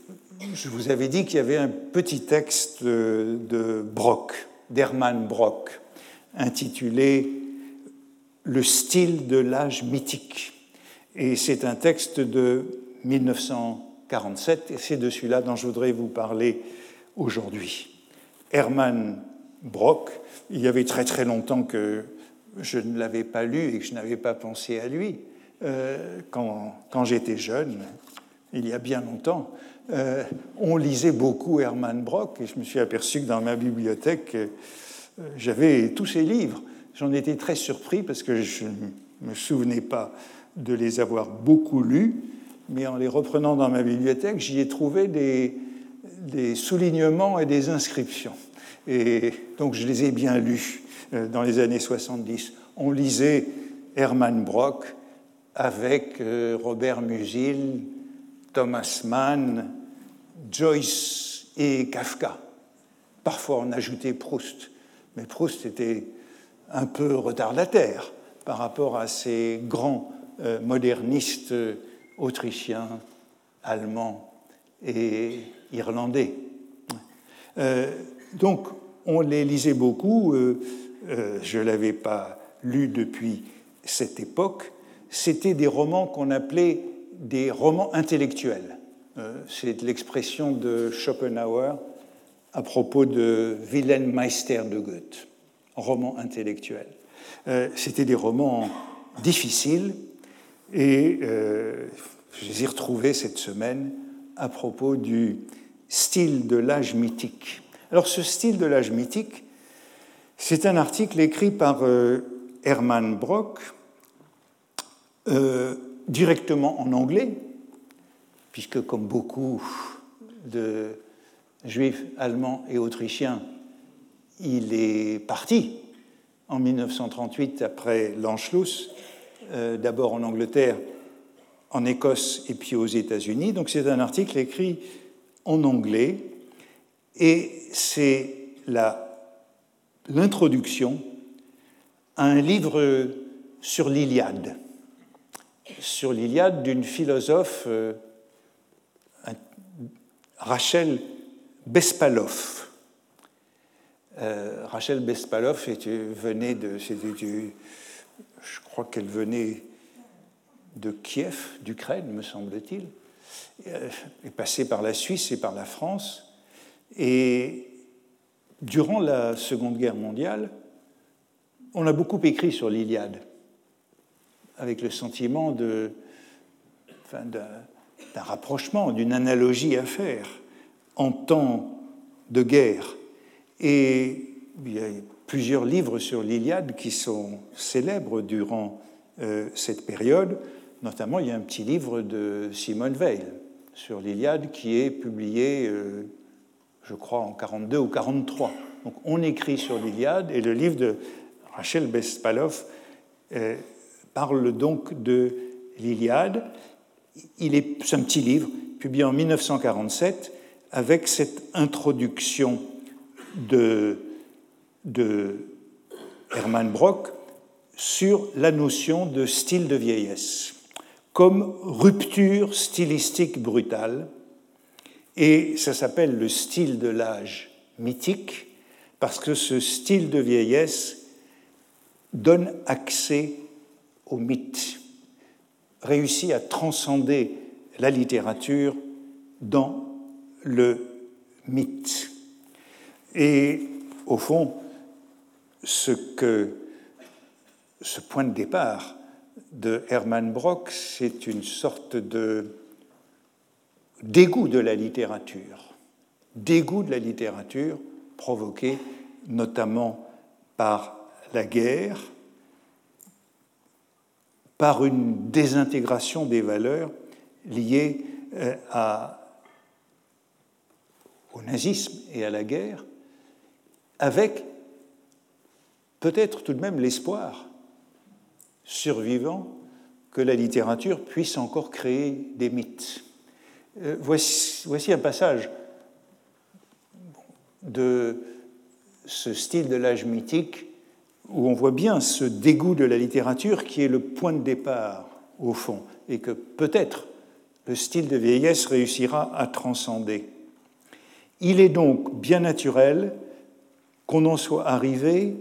Speaker 2: je vous avais dit qu'il y avait un petit texte de, Brock, d'Hermann Brock, intitulé Le style de l'âge mythique. Et c'est un texte de 1900. 47, et c'est de celui-là dont je voudrais vous parler aujourd'hui. Hermann Brock, il y avait très très longtemps que je ne l'avais pas lu et que je n'avais pas pensé à lui. Euh, quand, j'étais jeune, il y a bien longtemps, euh, on lisait beaucoup Hermann Brock et je me suis aperçu que dans ma bibliothèque, euh, j'avais tous ses livres. J'en étais très surpris parce que je ne me souvenais pas de les avoir beaucoup lus mais en les reprenant dans ma bibliothèque, j'y ai trouvé des, soulignements et des inscriptions. Et donc je les ai bien lus euh, dans les années 70. On lisait Hermann Brock avec euh, Robert Musil, Thomas Mann, Joyce et Kafka. Parfois on ajoutait Proust, mais Proust était un peu retardataire par rapport à ces grands euh, modernistes autrichien, allemand et irlandais. Euh, donc, on les lisait beaucoup. Euh, euh, je ne l'avais pas lu depuis cette époque. C'était des romans qu'on appelait des romans intellectuels. C'est l'expression de Schopenhauer à propos de Wilhelm Meister de Goethe, roman intellectuel. C'était des romans difficiles, et euh, je les ai retrouvés cette semaine à propos du style de l'âge mythique. Alors ce style de l'âge mythique, c'est un article écrit par euh, Hermann Brock, euh, directement en anglais, puisque comme beaucoup de juifs allemands et autrichiens, il est parti en 1938 après l'Anschluss euh, d'abord en Angleterre, en Écosse et puis aux États-Unis. Donc c'est un article écrit en anglais et c'est l'introduction à un livre sur l'Iliade, sur l'Iliade d'une philosophe, euh, Rachel Bespalov. Euh, Rachel Bespalov venait de, je crois qu'elle venait de Kiev, d'Ukraine, me semble-t-il, euh, est passée par la Suisse et par la France. Et durant la Seconde Guerre mondiale, on a beaucoup écrit sur l'Iliade. avec le sentiment d'un rapprochement, d'une analogie à faire en temps de guerre. Et il y a plusieurs livres sur l'Iliade qui sont célèbres durant euh, cette période. Notamment, il y a un petit livre de Simone Weil sur l'Iliade qui est publié, euh, je crois, en 42 ou 43. Donc on écrit sur l'Iliade et le livre de Rachel Bespalov euh, parle donc de l'Iliade. Il est, c'est un petit livre publié en 1947 avec cette introduction de, de Hermann Brock sur la notion de style de vieillesse comme rupture stylistique brutale, et ça s'appelle le style de l'âge mythique, parce que ce style de vieillesse donne accès au mythe, réussit à transcender la littérature dans le mythe. Et au fond, ce que ce point de départ de Hermann Brock, c'est une sorte de dégoût de la littérature, dégoût de la littérature provoqué notamment par la guerre, par une désintégration des valeurs liées euh, au nazisme et à la guerre, avec peut-être tout de même l'espoir survivant que la littérature puisse encore créer des mythes. Euh, voici, voici, un passage de ce style de l'âge mythique où on voit bien ce dégoût de la littérature qui est le point de départ, au fond, et que peut-être le style de vieillesse réussira à transcender. Il est donc bien naturel qu'on en soit arrivé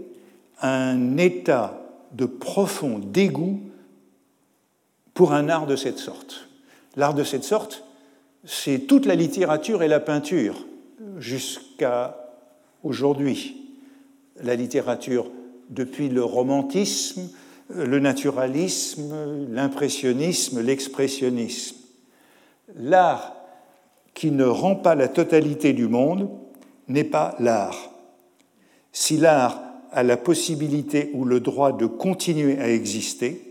Speaker 2: un état de profond dégoût pour un art de cette sorte. L'art de cette sorte, c'est toute la littérature et la peinture jusqu'à aujourd'hui. La littérature depuis le romantisme, le naturalisme, l'impressionnisme, l'expressionnisme. L'art qui ne rend pas la totalité du monde n'est pas l'art. Si l'art a la possibilité ou le droit de continuer à exister,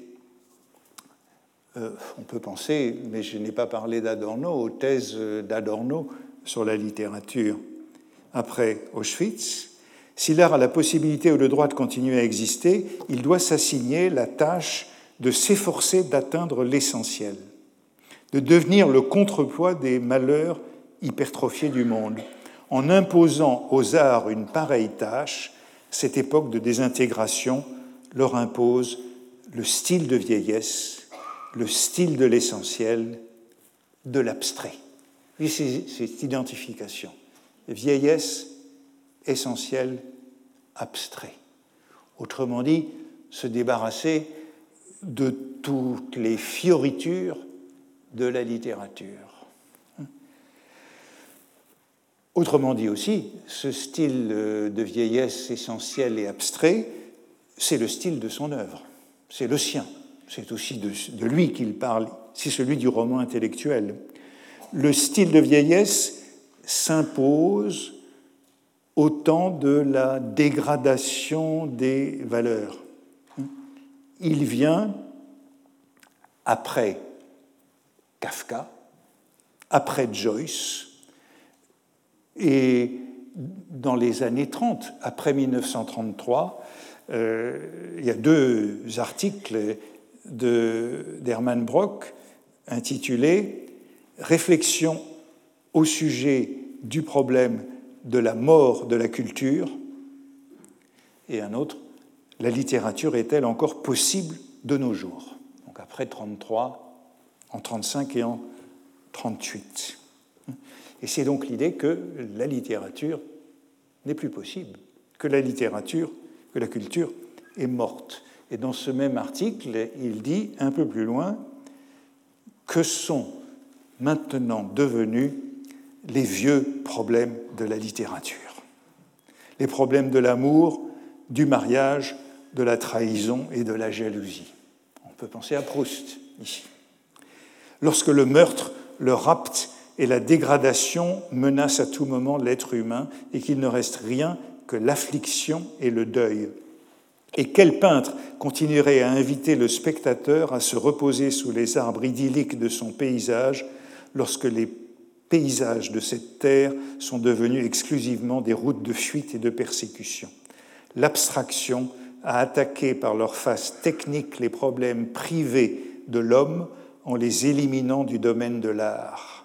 Speaker 2: euh, on peut penser, mais je n'ai pas parlé d'Adorno, aux thèses d'Adorno sur la littérature. Après Auschwitz, si l'art a la possibilité ou le droit de continuer à exister, il doit s'assigner la tâche de s'efforcer d'atteindre l'essentiel, de devenir le contrepoids des malheurs hypertrophiés du monde. En imposant aux arts une pareille tâche, cette époque de désintégration leur impose le style de vieillesse, le style de l'essentiel, de l'abstrait. C'est cette identification. Vieillesse, essentiel, abstrait. Autrement dit, se débarrasser de toutes les fioritures de la littérature. Autrement dit aussi, ce style de vieillesse essentielle et abstrait, c'est le style de son œuvre, c'est le sien, c'est aussi de, lui qu'il parle, c'est celui du roman intellectuel. Le style de vieillesse s'impose au temps de la dégradation des valeurs. Il vient après Kafka, après Joyce, et dans les années 30, après 1933, euh, il y a deux articles d'Hermann Brock intitulés Réflexion au sujet du problème de la mort de la culture et un autre La littérature est-elle encore possible de nos jours? Donc après 33, en 35 et en 38. Et c'est donc l'idée que la littérature n'est plus possible, que la littérature, que la culture est morte. Et dans ce même article, il dit un peu plus loin que sont maintenant devenus les vieux problèmes de la littérature. Les problèmes de l'amour, du mariage, de la trahison et de la jalousie. On peut penser à Proust ici. Lorsque le meurtre, le rapt et la dégradation menacent à tout moment l'être humain et qu'il ne reste rien que l'affliction et le deuil. Et quel peintre continuerait à inviter le spectateur à se reposer sous les arbres idylliques de son paysage lorsque les paysages de cette terre sont devenus exclusivement des routes de fuite et de persécution? L'abstraction a attaqué par leur face technique les problèmes privés de l'homme en les éliminant du domaine de l'art.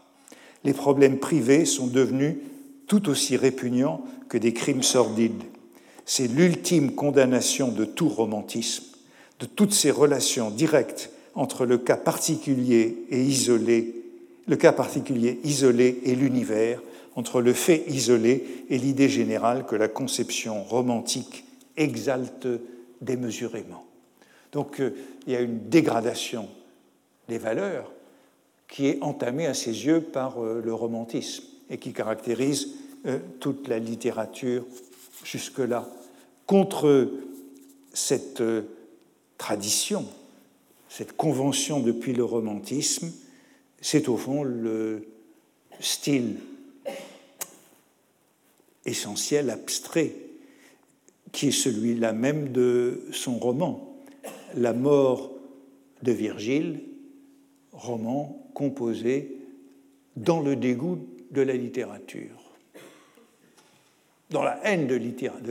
Speaker 2: Les problèmes privés sont devenus tout aussi répugnants que des crimes sordides. C'est l'ultime condamnation de tout romantisme, de toutes ces relations directes entre le cas particulier et isolé, le cas particulier isolé et l'univers, entre le fait isolé et l'idée générale que la conception romantique exalte démesurément. Donc euh, il y a une dégradation des valeurs qui est entamée à ses yeux par euh, le romantisme et qui caractérise euh, toute la littérature jusque-là. Contre cette tradition, cette convention depuis le romantisme, c'est au fond le style essentiel, abstrait, qui est celui-là même de son roman, La mort de Virgile, roman composé dans le dégoût de la littérature, dans la haine de,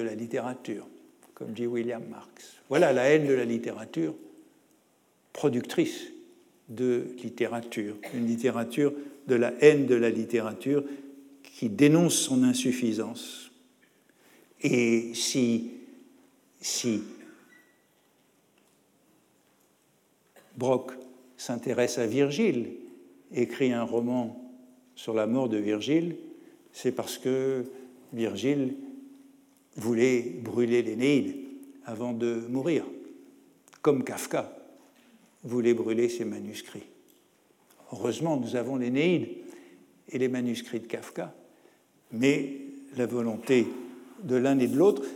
Speaker 2: la littérature, comme dit William Marx. Voilà la haine de la littérature productrice de littérature, une littérature de la haine de la littérature qui dénonce son insuffisance. Et si, si Brock s'intéresse à Virgile, écrit un roman sur la mort de Virgile, c'est parce que Virgile voulait brûler l'Énéide avant de mourir, comme Kafka voulait brûler ses manuscrits. Heureusement, nous avons l'Énéide et les manuscrits de Kafka, mais la volonté de l'un et de l'autre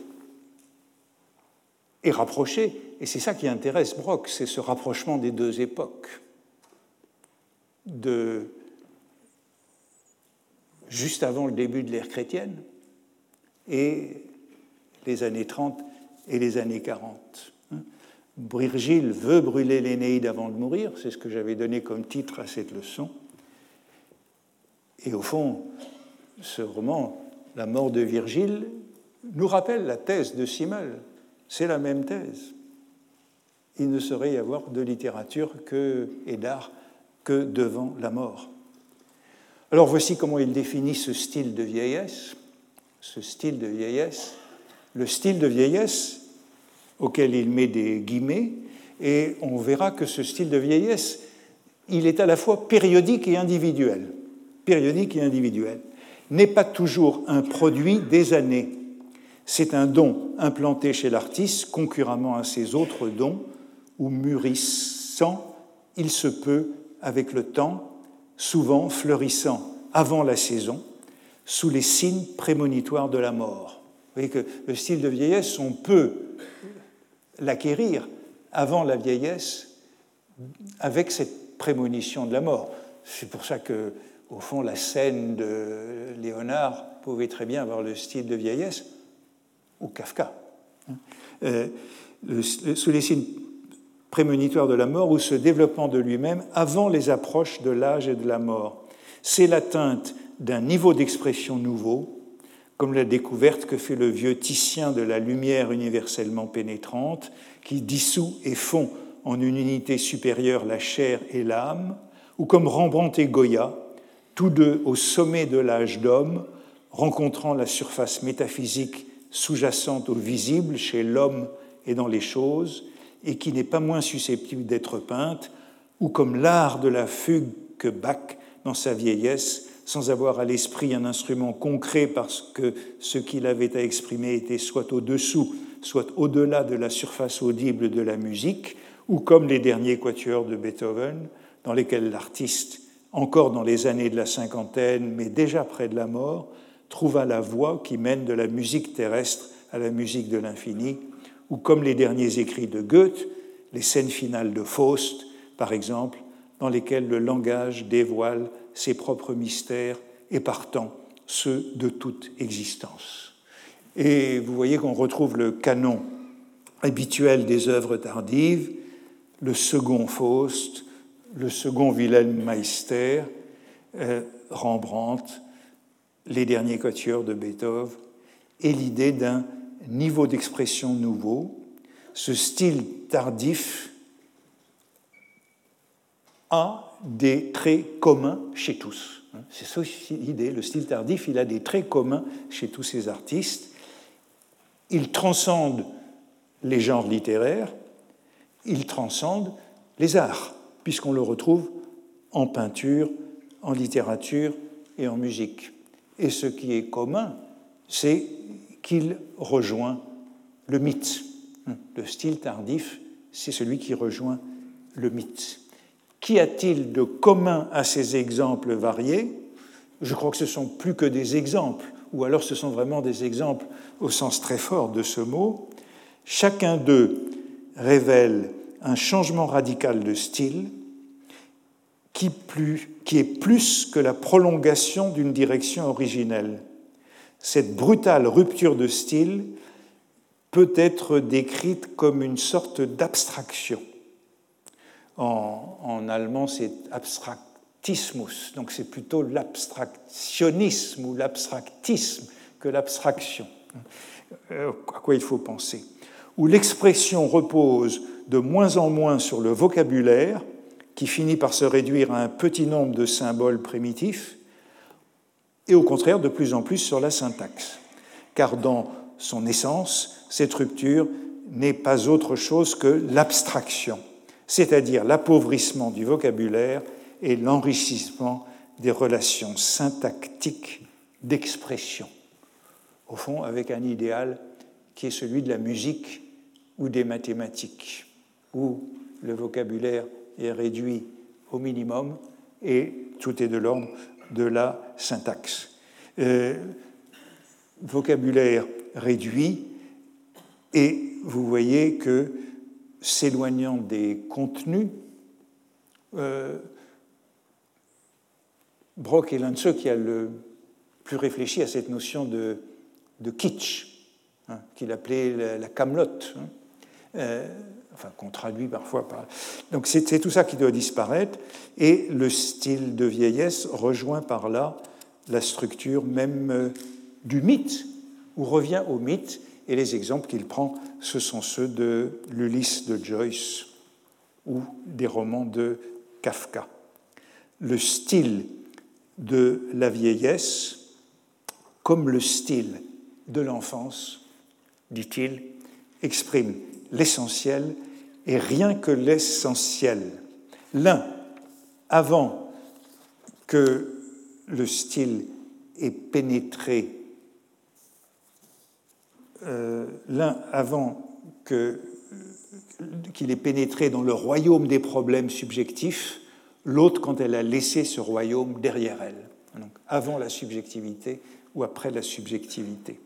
Speaker 2: est rapprochée, et c'est ça qui intéresse Brock, c'est ce rapprochement des deux époques, de juste avant le début de l'ère chrétienne et les années 30 et les années 40. Virgile veut brûler l'Énéide avant de mourir, c'est ce que j'avais donné comme titre à cette leçon. Et au fond, ce roman, La mort de Virgile, nous rappelle la thèse de Simmel. C'est la même thèse. Il ne saurait y avoir de littérature que, et d'art que devant la mort. Alors voici comment il définit ce style de vieillesse. Ce style de vieillesse. Le style de vieillesse, auquel il met des guillemets, et on verra que ce style de vieillesse, il est à la fois périodique et individuel. Périodique et individuel. N'est pas toujours un produit des années. C'est un don implanté chez l'artiste concurremment à ses autres dons, ou mûrissant, il se peut, avec le temps, souvent fleurissant avant la saison, sous les signes prémonitoires de la mort. Vous voyez que le style de vieillesse, on peut l'acquérir avant la vieillesse avec cette prémonition de la mort. C'est pour ça que, au fond, la scène de Léonard pouvait très bien avoir le style de vieillesse ou Kafka, euh, sous les signes prémonitoires de la mort ou ce développement de lui-même avant les approches de l'âge et de la mort. C'est l'atteinte d'un niveau d'expression nouveau, comme la découverte que fait le vieux Titien de la lumière universellement pénétrante, qui dissout et fond en une unité supérieure la chair et l'âme, ou comme Rembrandt et Goya, tous deux au sommet de l'âge d'homme, rencontrant la surface métaphysique sous-jacente au visible chez l'homme et dans les choses, et qui n'est pas moins susceptible d'être peinte, ou comme l'art de la fugue que Bach, dans sa vieillesse, sans avoir à l'esprit un instrument concret parce que ce qu'il avait à exprimer était soit au-dessous, soit au-delà de la surface audible de la musique, ou comme les derniers quatuors de Beethoven, dans lesquels l'artiste, encore dans les années de la cinquantaine, mais déjà près de la mort, trouva la voie qui mène de la musique terrestre à la musique de l'infini, ou comme les derniers écrits de Goethe, les scènes finales de Faust, par exemple, dans lesquelles le langage dévoile ses propres mystères et partant ceux de toute existence. Et vous voyez qu'on retrouve le canon habituel des œuvres tardives, le second Faust, le second Wilhelm Meister, euh, Rembrandt, les derniers quatuors de Beethoven, et l'idée d'un niveau d'expression nouveau. Ce style tardif a des traits communs chez tous. C'est ça l'idée. Le style tardif, il a des traits communs chez tous ces artistes. Il transcende les genres littéraires, il transcende les arts, puisqu'on le retrouve en peinture, en littérature et en musique. Et ce qui est commun, c'est qu'il rejoint le mythe. Le style tardif, c'est celui qui rejoint le mythe. Qu'y a-t-il de commun à ces exemples variés? Je crois que ce sont plus que des exemples, ou alors ce sont vraiment des exemples au sens très fort de ce mot. Chacun d'eux révèle un changement radical de style qui, qui est plus que la prolongation d'une direction originelle. Cette brutale rupture de style peut être décrite comme une sorte d'abstraction. En, allemand, c'est abstractismus, donc c'est plutôt l'abstractionnisme ou l'abstractisme que l'abstraction. Euh, à quoi il faut penser? Où l'expression repose de moins en moins sur le vocabulaire, qui finit par se réduire à un petit nombre de symboles primitifs, et au contraire de plus en plus sur la syntaxe. Car dans son essence, cette rupture n'est pas autre chose que l'abstraction c'est-à-dire l'appauvrissement du vocabulaire et l'enrichissement des relations syntactiques d'expression, au fond avec un idéal qui est celui de la musique ou des mathématiques, où le vocabulaire est réduit au minimum et tout est de l'ordre de la syntaxe. Euh, vocabulaire réduit, et vous voyez que s'éloignant des contenus, euh, Brock est l'un de ceux qui a le plus réfléchi à cette notion de, kitsch, hein, qu'il appelait la, camelote, hein. euh, enfin qu'on traduit parfois par. Donc c'est tout ça qui doit disparaître, et le style de vieillesse rejoint par là la structure même euh, du mythe, ou revient au mythe, et les exemples qu'il prend, ce sont ceux de l'Ulysse de Joyce ou des romans de Kafka. Le style de la vieillesse, comme le style de l'enfance, dit-il, exprime l'essentiel et rien que l'essentiel. L'un, avant que le style ait pénétré euh, l'un avant qu'il ait pénétré dans le royaume des problèmes subjectifs, l'autre quand elle a laissé ce royaume derrière elle, donc avant la subjectivité ou après la subjectivité.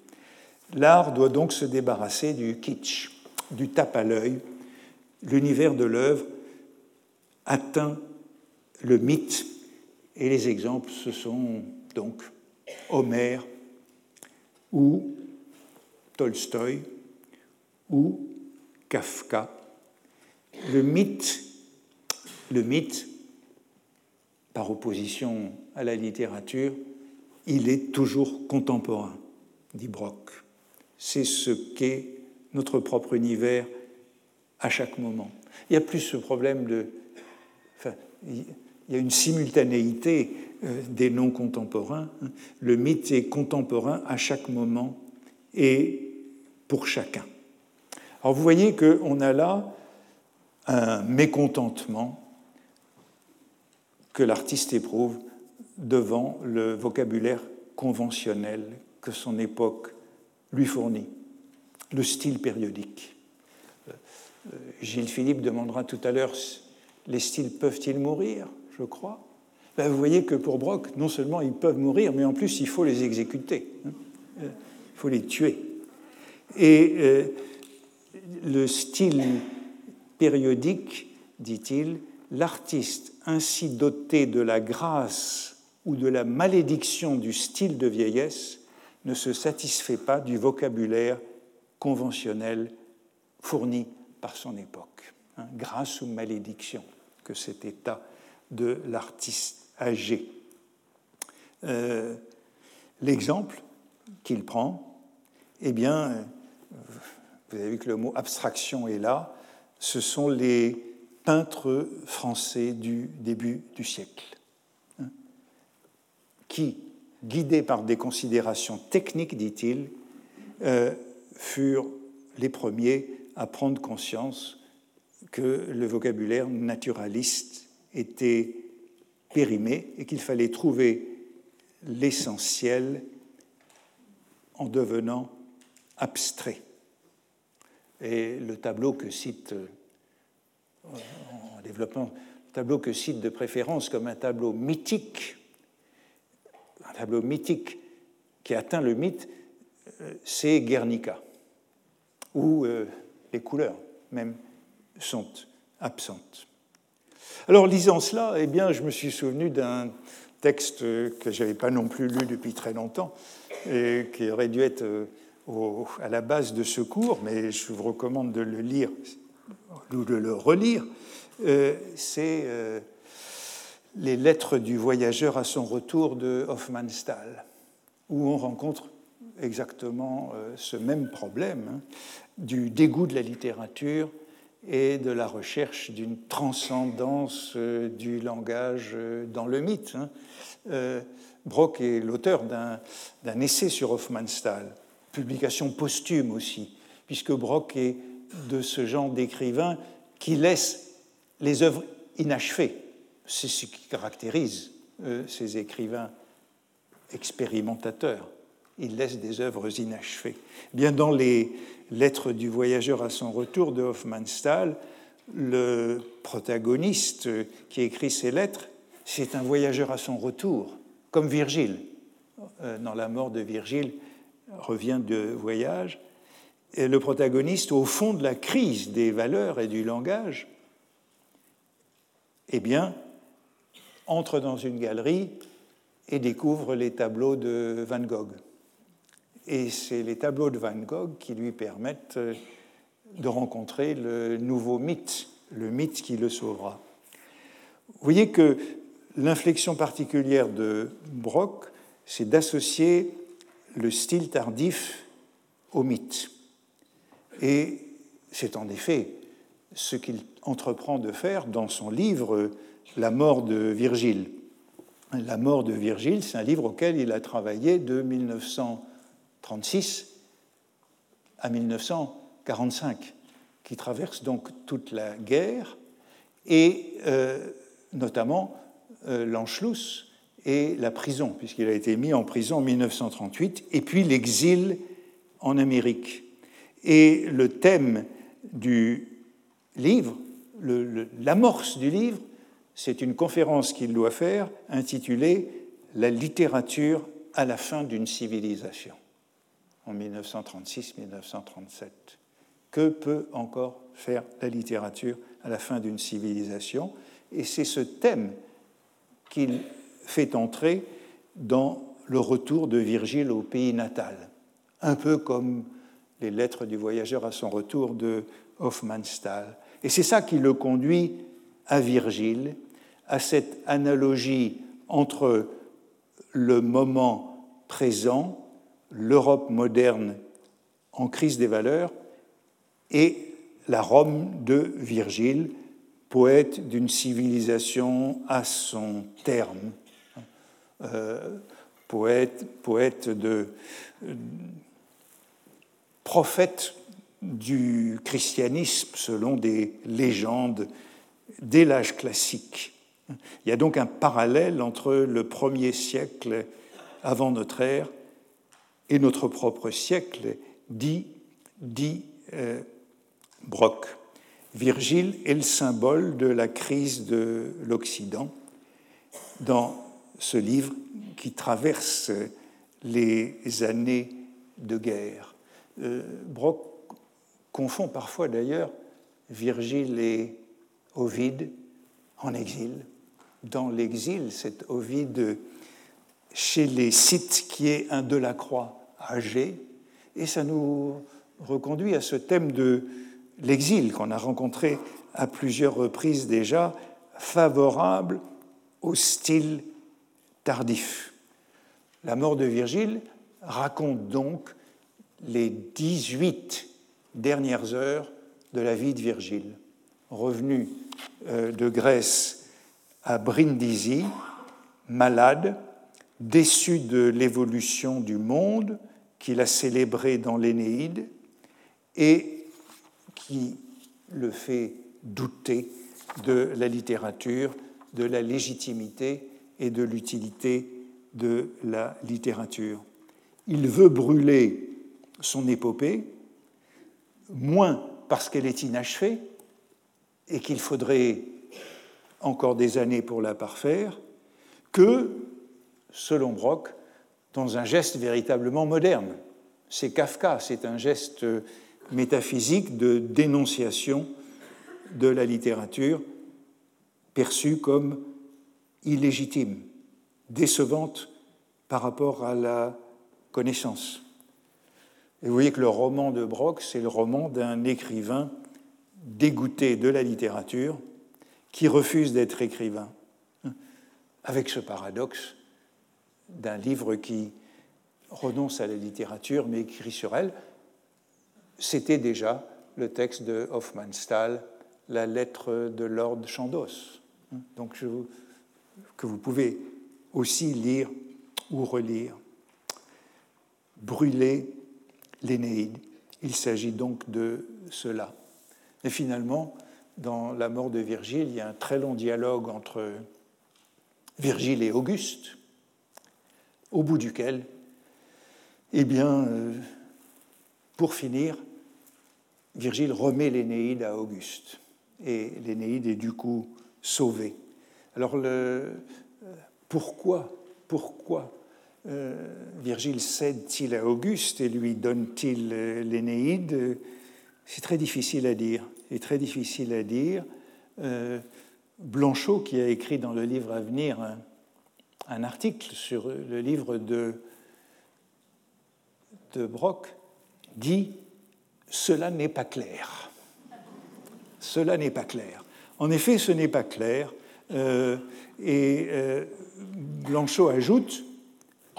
Speaker 2: L'art doit donc se débarrasser du kitsch, du tape à l'œil. L'univers de l'œuvre atteint le mythe et les exemples, ce sont donc Homère ou Tolstoï ou Kafka. Le mythe, le mythe, par opposition à la littérature, il est toujours contemporain, dit Brock. C'est ce qu'est notre propre univers à chaque moment. Il y a plus ce problème de... Enfin, il y a une simultanéité euh, des noms contemporains. Le mythe est contemporain à chaque moment et pour chacun. Alors vous voyez qu'on a là un mécontentement que l'artiste éprouve devant le vocabulaire conventionnel que son époque lui fournit, le style périodique. Euh, Gilles Philippe demandera tout à l'heure les styles peuvent-ils mourir, je crois. Ben, vous voyez que pour Brock, non seulement ils peuvent mourir, mais en plus il faut les exécuter, hein. euh, il faut les tuer. Et euh, le style périodique, dit-il, l'artiste ainsi doté de la grâce ou de la malédiction du style de vieillesse ne se satisfait pas du vocabulaire conventionnel fourni par son époque. Hein, grâce ou malédiction que cet état de l'artiste âgé. Euh, l'exemple qu'il prend, eh bien, vous avez vu que le mot abstraction est là, ce sont les peintres français du début du siècle, hein, qui, guidés par des considérations techniques, dit-il, euh, furent les premiers à prendre conscience que le vocabulaire naturaliste était périmé et qu'il fallait trouver l'essentiel en devenant abstrait. Et le tableau que cite, euh, en développant, le tableau que cite de préférence comme un tableau mythique, un tableau mythique qui atteint le mythe, euh, c'est Guernica, où euh, les couleurs même sont absentes. Alors, lisant cela, eh bien, je me suis souvenu d'un texte que je n'avais pas non plus lu depuis très longtemps, et qui aurait dû être à la base de ce cours, mais je vous recommande de le lire ou de le relire, euh, c'est euh, les lettres du voyageur à son retour de Hofmannsthal, où on rencontre exactement euh, ce même problème hein, du dégoût de la littérature et de la recherche d'une transcendance du langage dans le mythe. Hein. Brock est l'auteur d'un essai sur Hofmannsthal publication posthume aussi, puisque Brock est de ce genre d'écrivain qui laisse les œuvres inachevées. C'est ce qui caractérise euh, ces écrivains expérimentateurs. Ils laissent des œuvres inachevées. Bien dans les lettres du voyageur à son retour de Hofmannsthal, le protagoniste qui écrit ces lettres, c'est un voyageur à son retour, comme Virgile. Euh, dans la mort de Virgile, revient de voyage, et le protagoniste, au fond de la crise des valeurs et du langage, eh bien, entre dans une galerie et découvre les tableaux de Van Gogh. Et c'est les tableaux de Van Gogh qui lui permettent de rencontrer le nouveau mythe, le mythe qui le sauvera. Vous voyez que l'inflexion particulière de Brock, c'est d'associer le style tardif au mythe. Et c'est en effet ce qu'il entreprend de faire dans son livre La mort de Virgile. La mort de Virgile, c'est un livre auquel il a travaillé de 1936 à 1945, qui traverse donc toute la guerre et euh, notamment euh, l'Anschluss, et la prison, puisqu'il a été mis en prison en 1938, et puis l'exil en Amérique. Et le thème du livre, l'amorce du livre, c'est une conférence qu'il doit faire intitulée La littérature à la fin d'une civilisation, en 1936-1937. Que peut encore faire la littérature à la fin d'une civilisation? Et c'est ce thème qu'il fait entrer dans le retour de Virgile au pays natal, un peu comme les lettres du voyageur à son retour de Hofmannsthal. Et c'est ça qui le conduit à Virgile, à cette analogie entre le moment présent, l'Europe moderne en crise des valeurs, et la Rome de Virgile, poète d'une civilisation à son terme, euh, poète, poète de prophète du christianisme selon des légendes dès l'âge classique. Il y a donc un parallèle entre le premier siècle avant notre ère et notre propre siècle, dit, euh, Brock. Virgile est le symbole de la crise de l'Occident. Dans ce livre qui traverse les années de guerre. Euh, Brock confond parfois d'ailleurs Virgile et Ovide en exil. Dans l'exil, cet Ovide chez les Scythes, qui est un Delacroix âgé, et ça nous reconduit à ce thème de l'exil qu'on a rencontré à plusieurs reprises déjà, favorable au style tardif. La mort de Virgile raconte donc les 18 dernières heures de la vie de Virgile. Revenu euh, de Grèce à Brindisi, malade, déçu de l'évolution du monde qu'il a célébré dans l'Énéide et qui le fait douter de la littérature, de la légitimité et de l'utilité de la littérature. Il veut brûler son épopée, moins parce qu'elle est inachevée et qu'il faudrait encore des années pour la parfaire, que, selon Brock, dans un geste véritablement moderne. C'est Kafka, c'est un geste métaphysique de dénonciation de la littérature perçue comme illégitime, décevante par rapport à la connaissance. Vous voyez que le roman de Brock, c'est le roman d'un écrivain dégoûté de la littérature qui refuse d'être écrivain, avec ce paradoxe d'un livre qui renonce à la littérature mais écrit sur elle. C'était déjà le texte de Hofmannsthal, la lettre de Lord Chandos, donc que vous pouvez aussi lire ou relire. Brûler l'Énéide. Il s'agit donc de cela. Et finalement, dans la mort de Virgile, il y a un très long dialogue entre Virgile et Auguste, au bout duquel, eh bien, euh, pour finir, Virgile remet l'Énéide à Auguste. Et l'Énéide est du coup sauvée. Alors, euh, pourquoi, pourquoi euh, Virgile cède-t-il à Auguste et lui donne-t-il l'Énéide? C'est très difficile à dire. Et très difficile à dire. Blanchot, qui a écrit dans le livre à venir un article sur le livre de, de Brock, dit Cela n'est pas clair. Cela n'est pas clair. En effet, ce n'est pas clair. Euh, et euh, Blanchot ajoute,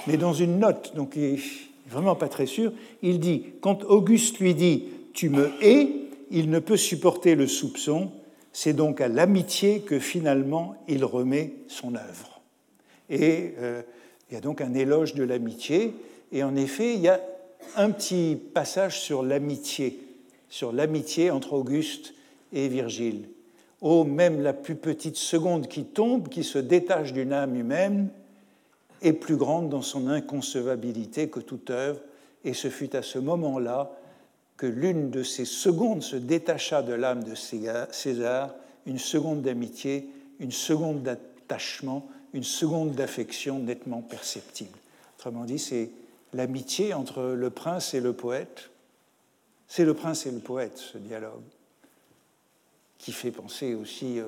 Speaker 2: mais dans une note, donc il n'est vraiment pas très sûr, il dit Quand Auguste lui dit Tu me hais, il ne peut supporter le soupçon, c'est donc à l'amitié que finalement il remet son œuvre. Et euh, il y a donc un éloge de l'amitié. Et en effet, il y a un petit passage sur l'amitié, sur l'amitié entre Auguste et Virgile. Oh, même la plus petite seconde qui tombe, qui se détache d'une âme humaine, est plus grande dans son inconcevabilité que toute œuvre, et ce fut à ce moment-là que l'une de ces secondes se détacha de l'âme de César, une seconde d'amitié, une seconde d'attachement, une seconde d'affection nettement perceptible. Autrement dit, c'est l'amitié entre le prince et le poète. C'est le prince et le poète, ce dialogue, qui fait penser aussi euh,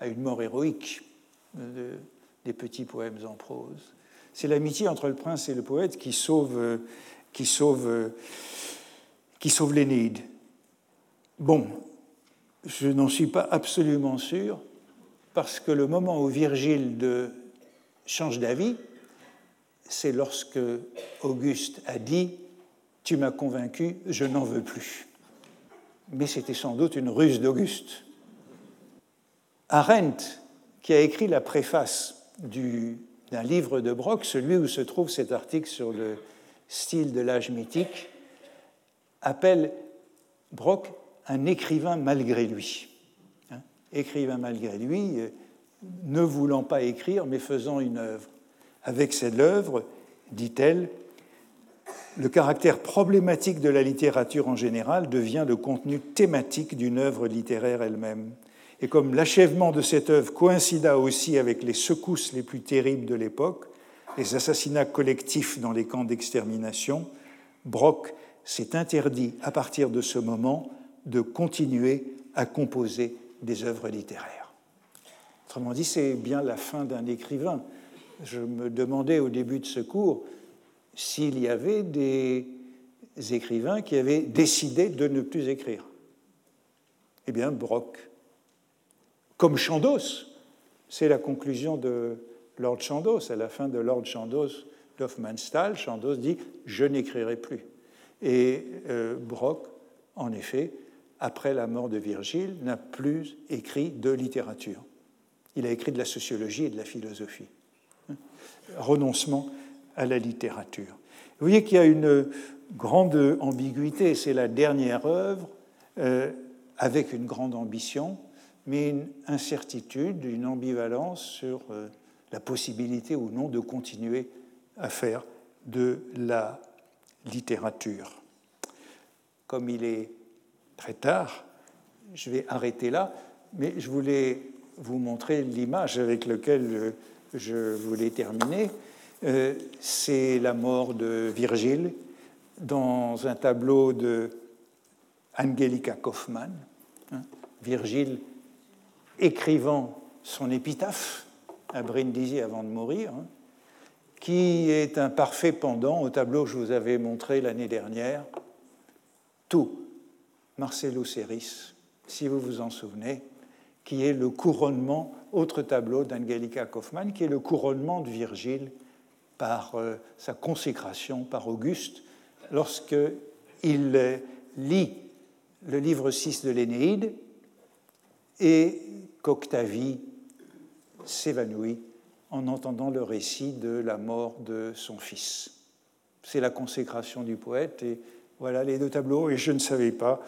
Speaker 2: à une mort héroïque des petits poèmes en prose. C'est l'amitié entre le prince et le poète qui sauve, euh, qui sauve, euh, qui sauve l'Énéide. Bon, je n'en suis pas absolument sûr, parce que le moment où Virgile change d'avis, c'est lorsque Auguste a dit Tu m'as convaincu, je n'en veux plus. Mais c'était sans doute une ruse d'Auguste. Arendt, qui a écrit la préface d'un livre de Brock, celui où se trouve cet article sur le style de l'âge mythique, appelle Brock un écrivain malgré lui écrivain malgré lui, euh, ne voulant pas écrire, mais faisant une œuvre. Avec cette œuvre, dit-elle, le caractère problématique de la littérature en général devient le contenu thématique d'une œuvre littéraire elle-même. Et comme l'achèvement de cette œuvre coïncida aussi avec les secousses les plus terribles de l'époque, les assassinats collectifs dans les camps d'extermination, Brock s'est interdit à partir de ce moment de continuer à composer des œuvres littéraires. Autrement dit, c'est bien la fin d'un écrivain. Je me demandais au début de ce cours s'il y avait des écrivains qui avaient décidé de ne plus écrire. Eh bien, Brock, comme Chandos, c'est la conclusion de Lord Chandos. À la fin de Lord Chandos d'Hoffmannsthal, Chandos dit Je n'écrirai plus. Et euh, Brock, en effet, après la mort de Virgile, n'a plus écrit de littérature. Il a écrit de la sociologie et de la philosophie. Renoncement à la littérature. Vous voyez qu'il y a une grande ambiguïté. C'est la dernière œuvre euh, avec une grande ambition, mais une incertitude, une ambivalence sur euh, la possibilité ou non de continuer à faire de la littérature. Comme il est très tard, je vais arrêter là, mais je voulais vous montrer l'image avec laquelle je voulais terminer. Euh, c'est la mort de Virgile dans un tableau de Angelica Kaufmann. Hein, Virgile écrivant son épitaphe à Brindisi avant de mourir, hein, qui est un parfait pendant au tableau que je vous avais montré l'année dernière. Tout, Marcelo Serris, si vous vous en souvenez, qui est le couronnement, autre tableau d'Angelica Kaufmann, qui est le couronnement de Virgile par euh, sa consécration par Auguste lorsqu'il euh, lit le livre 6 de l'Énéide et qu'Octavie s'évanouit en entendant le récit de la mort de son fils. C'est la consécration du poète et voilà les deux tableaux et je ne savais pas,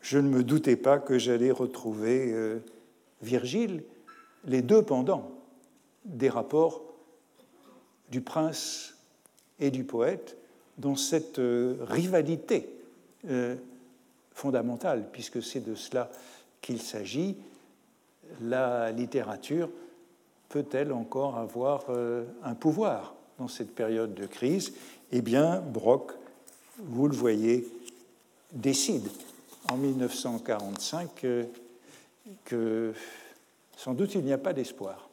Speaker 2: je ne me doutais pas que j'allais retrouver euh, Virgile, les deux pendant des rapports du prince et du poète dans cette euh, rivalité euh, fondamentale, puisque c'est de cela qu'il s'agit, la littérature peut-elle encore avoir un pouvoir dans cette période de crise? Eh bien, Brock, vous le voyez, décide en 1945 que sans doute il n'y a pas d'espoir.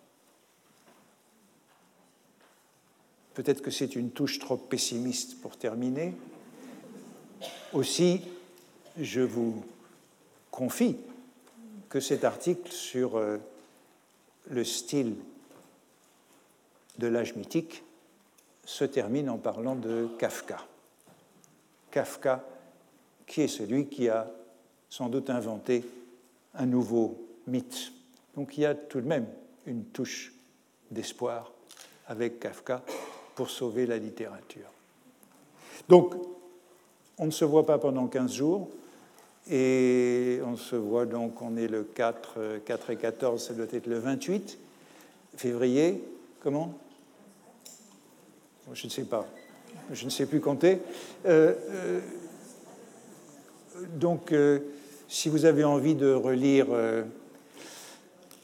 Speaker 2: Peut-être que c'est une touche trop pessimiste pour terminer. Aussi, je vous confie que cet article sur euh, le style de l'âge mythique se termine en parlant de Kafka. Kafka, qui est celui qui a sans doute inventé un nouveau mythe. Donc il y a tout de même une touche d'espoir avec Kafka pour sauver la littérature. Donc, on ne se voit pas pendant 15 jours, et on se voit donc, on est le 4, 4 et 14, ça doit être le 28 février. Comment? Je ne sais pas, je ne sais plus compter. Euh, euh, donc, euh, si vous avez envie de relire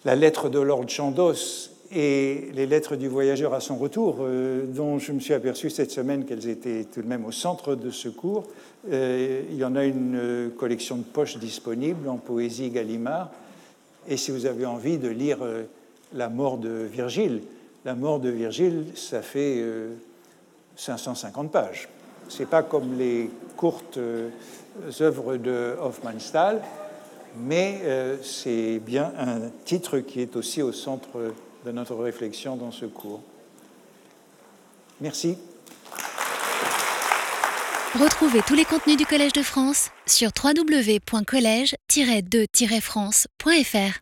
Speaker 2: la lettre de Lord Chandos et les lettres du voyageur à son retour, dont je me suis aperçu cette semaine qu'elles étaient tout de même au centre de ce cours. Il y en a une collection de poches disponible en poésie Gallimard. Et si vous avez envie de lire La mort de Virgile, La mort de Virgile, ça fait 550 pages. Ce n'est pas comme les courtes œuvres de Hofmannsthal, mais c'est bien un titre qui est aussi au centre de notre réflexion dans ce cours. Merci.
Speaker 1: Retrouvez tous les contenus du Collège de France sur www.colège-2-france.fr.